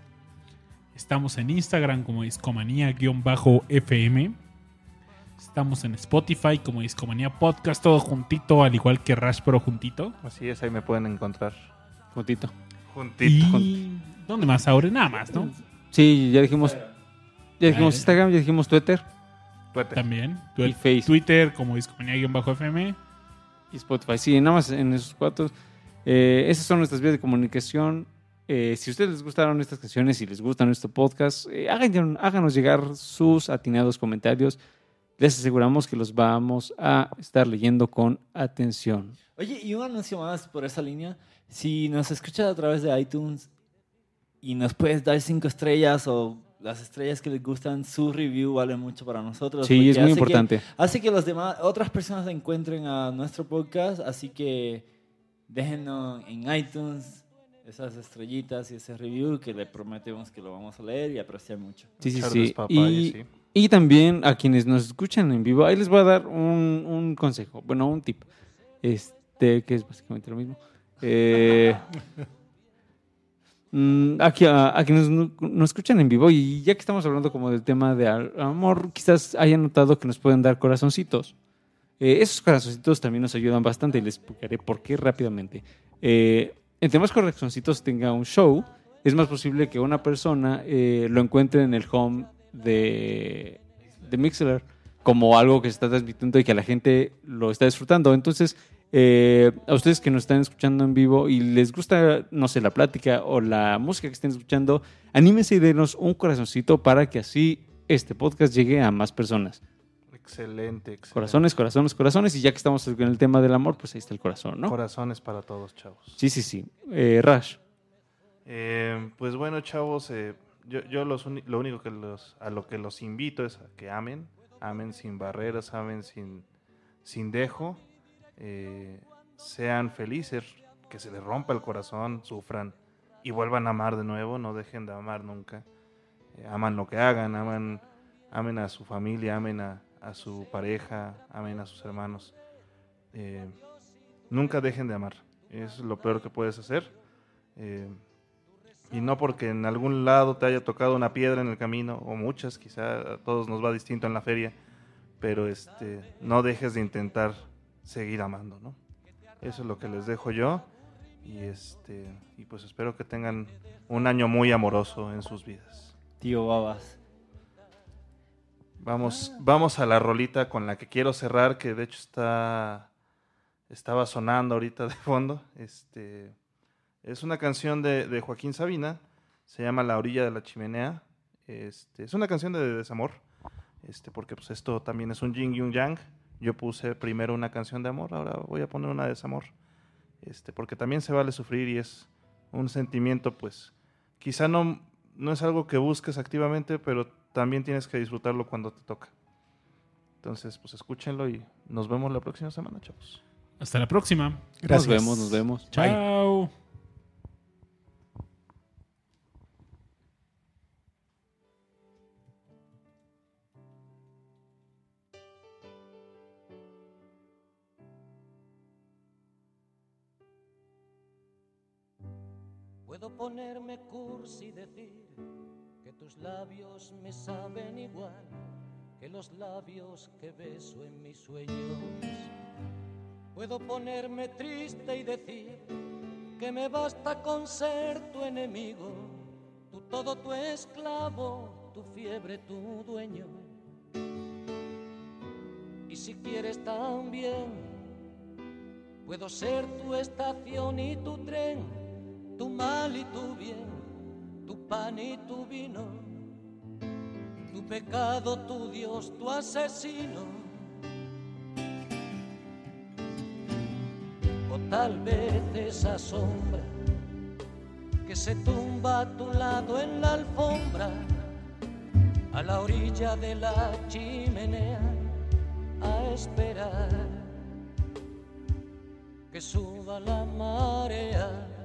Estamos en Instagram como Discomanía-FM. Estamos en Spotify como Discomanía Podcast, todo juntito, al igual que Rash, pero juntito. Así es, ahí me pueden encontrar. Juntito. Juntito. Y... ¿Dónde más? Ahora nada más, ¿no? Sí, ya dijimos. Ya dijimos. Instagram, ya dijimos Twitter Tuete. También. y Facebook. Twitter como Discomanía-FM. y Spotify. Sí, nada más en esos cuatro. Eh, esas son nuestras vías de comunicación. Eh, si a ustedes les gustaron estas canciones y les gusta nuestro podcast, eh, hagan- háganos llegar sus atinados comentarios. Les aseguramos que los vamos a estar leyendo con atención. Oye, y un anuncio más por esa línea. Si nos escuchas a través de iTunes y nos puedes dar cinco estrellas o las estrellas que les gustan, su review vale mucho para nosotros. Sí, es muy hace que- importante. hace que los demás, otras personas encuentren a nuestro podcast, así que déjenos en iTunes esas estrellitas y ese review que le prometemos que lo vamos a leer y apreciar mucho. Sí, sí, sí. Y, sí. y también a quienes nos escuchan en vivo, ahí les voy a dar un, un consejo, bueno, un tip, este, que es básicamente lo mismo. Eh, mm, aquí, a, a quienes no- nos escuchan en vivo, y ya que estamos hablando como del tema de amor, quizás hayan notado que nos pueden dar corazoncitos. Eh, esos corazoncitos también nos ayudan bastante y les explicaré por qué rápidamente. Eh, entre más corazoncitos tenga un show, es más posible que una persona eh, lo encuentre en el home de, de Mixler como algo que se está transmitiendo y que la gente lo está disfrutando. Entonces, eh, a ustedes que nos están escuchando en vivo y les gusta, no sé, la plática o la música que estén escuchando, anímense y denos un corazoncito para que así este podcast llegue a más personas. Excelente, excelente. Corazones, corazones, corazones. Y ya que estamos en el tema del amor, pues ahí está el corazón, ¿no? Corazones para todos, chavos. Sí, sí, sí. Eh, Rash. Eh, pues bueno, chavos, eh, yo, yo los lo único que los, a lo que los invito es a que amen, amen sin barreras, amen sin, sin dejo, eh, sean felices, que se les rompa el corazón, sufran y vuelvan a amar de nuevo, no dejen de amar nunca. Aman lo que hagan, aman, amen a su familia, amen a, a su pareja, amen a sus hermanos. Eh, nunca dejen de amar, es lo peor que puedes hacer. Eh, y no porque en algún lado te haya tocado una piedra en el camino, o muchas, quizá a todos nos va distinto en la feria, pero este, no dejes de intentar seguir amando, ¿no? Eso es lo que les dejo yo, y, este, y pues espero que tengan un año muy amoroso en sus vidas. Tío Babas. Vamos, vamos a la rolita con la que quiero cerrar, que de hecho está, estaba sonando ahorita de fondo. Este, es una canción de, de Joaquín Sabina, se llama La orilla de la chimenea. Este, es una canción de desamor, este, porque pues esto también es un yin y un yang. Yo puse primero una canción de amor, ahora voy a poner una de desamor. Este, porque también se vale sufrir y es un sentimiento, pues, quizá no, no es algo que busques activamente, pero también tienes que disfrutarlo cuando te toca. Entonces, pues escúchenlo y nos vemos la próxima semana, chavos. Hasta la próxima. Gracias. Nos vemos, nos vemos. Chao. Puedo ponerme cursi y decir tus labios me saben igual que los labios que beso en mis sueños. Puedo ponerme triste y decir que me basta con ser tu enemigo, tu todo tu esclavo, tu fiebre tu dueño. Y si quieres también, puedo ser tu estación y tu tren, tu mal y tu bien, tu pan y tu vino, tu pecado, tu Dios, tu asesino. O tal vez esa sombra que se tumba a tu lado en la alfombra, a la orilla de la chimenea, a esperar que suba la marea.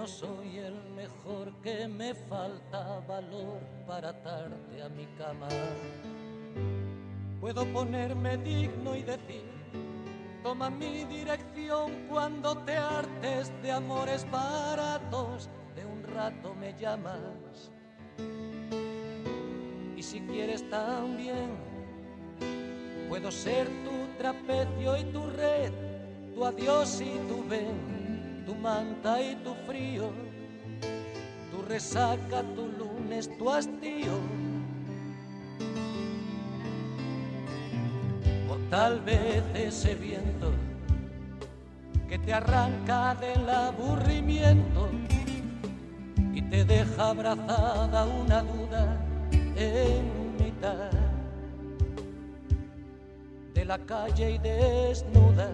No soy el mejor, que me falta valor para atarte a mi cama. Puedo ponerme digno y decir, toma mi dirección cuando te hartes de amores baratos, de un rato me llamas. Y si quieres también, puedo ser tu trapecio y tu red, tu adiós y tu ven, tu manta y tu frío, tu resaca, tu lunes, tu hastío. O tal vez ese viento que te arranca del aburrimiento y te deja abrazada una duda en mitad de la calle y desnuda.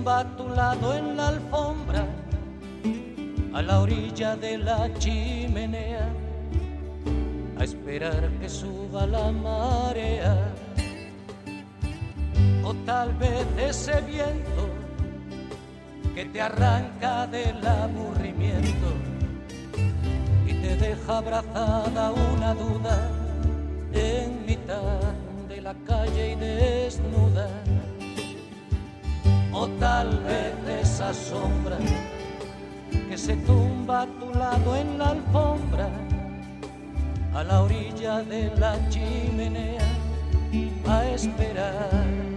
Tumba a tu lado en la alfombra, a la orilla de la chimenea a esperar que suba la marea. O tal vez ese viento que te arranca del aburrimiento y te deja abrazada una duda en mitad de la calle y desnuda. O tal vez esa sombra que se tumba a tu lado en la alfombra a la orilla de la chimenea a esperar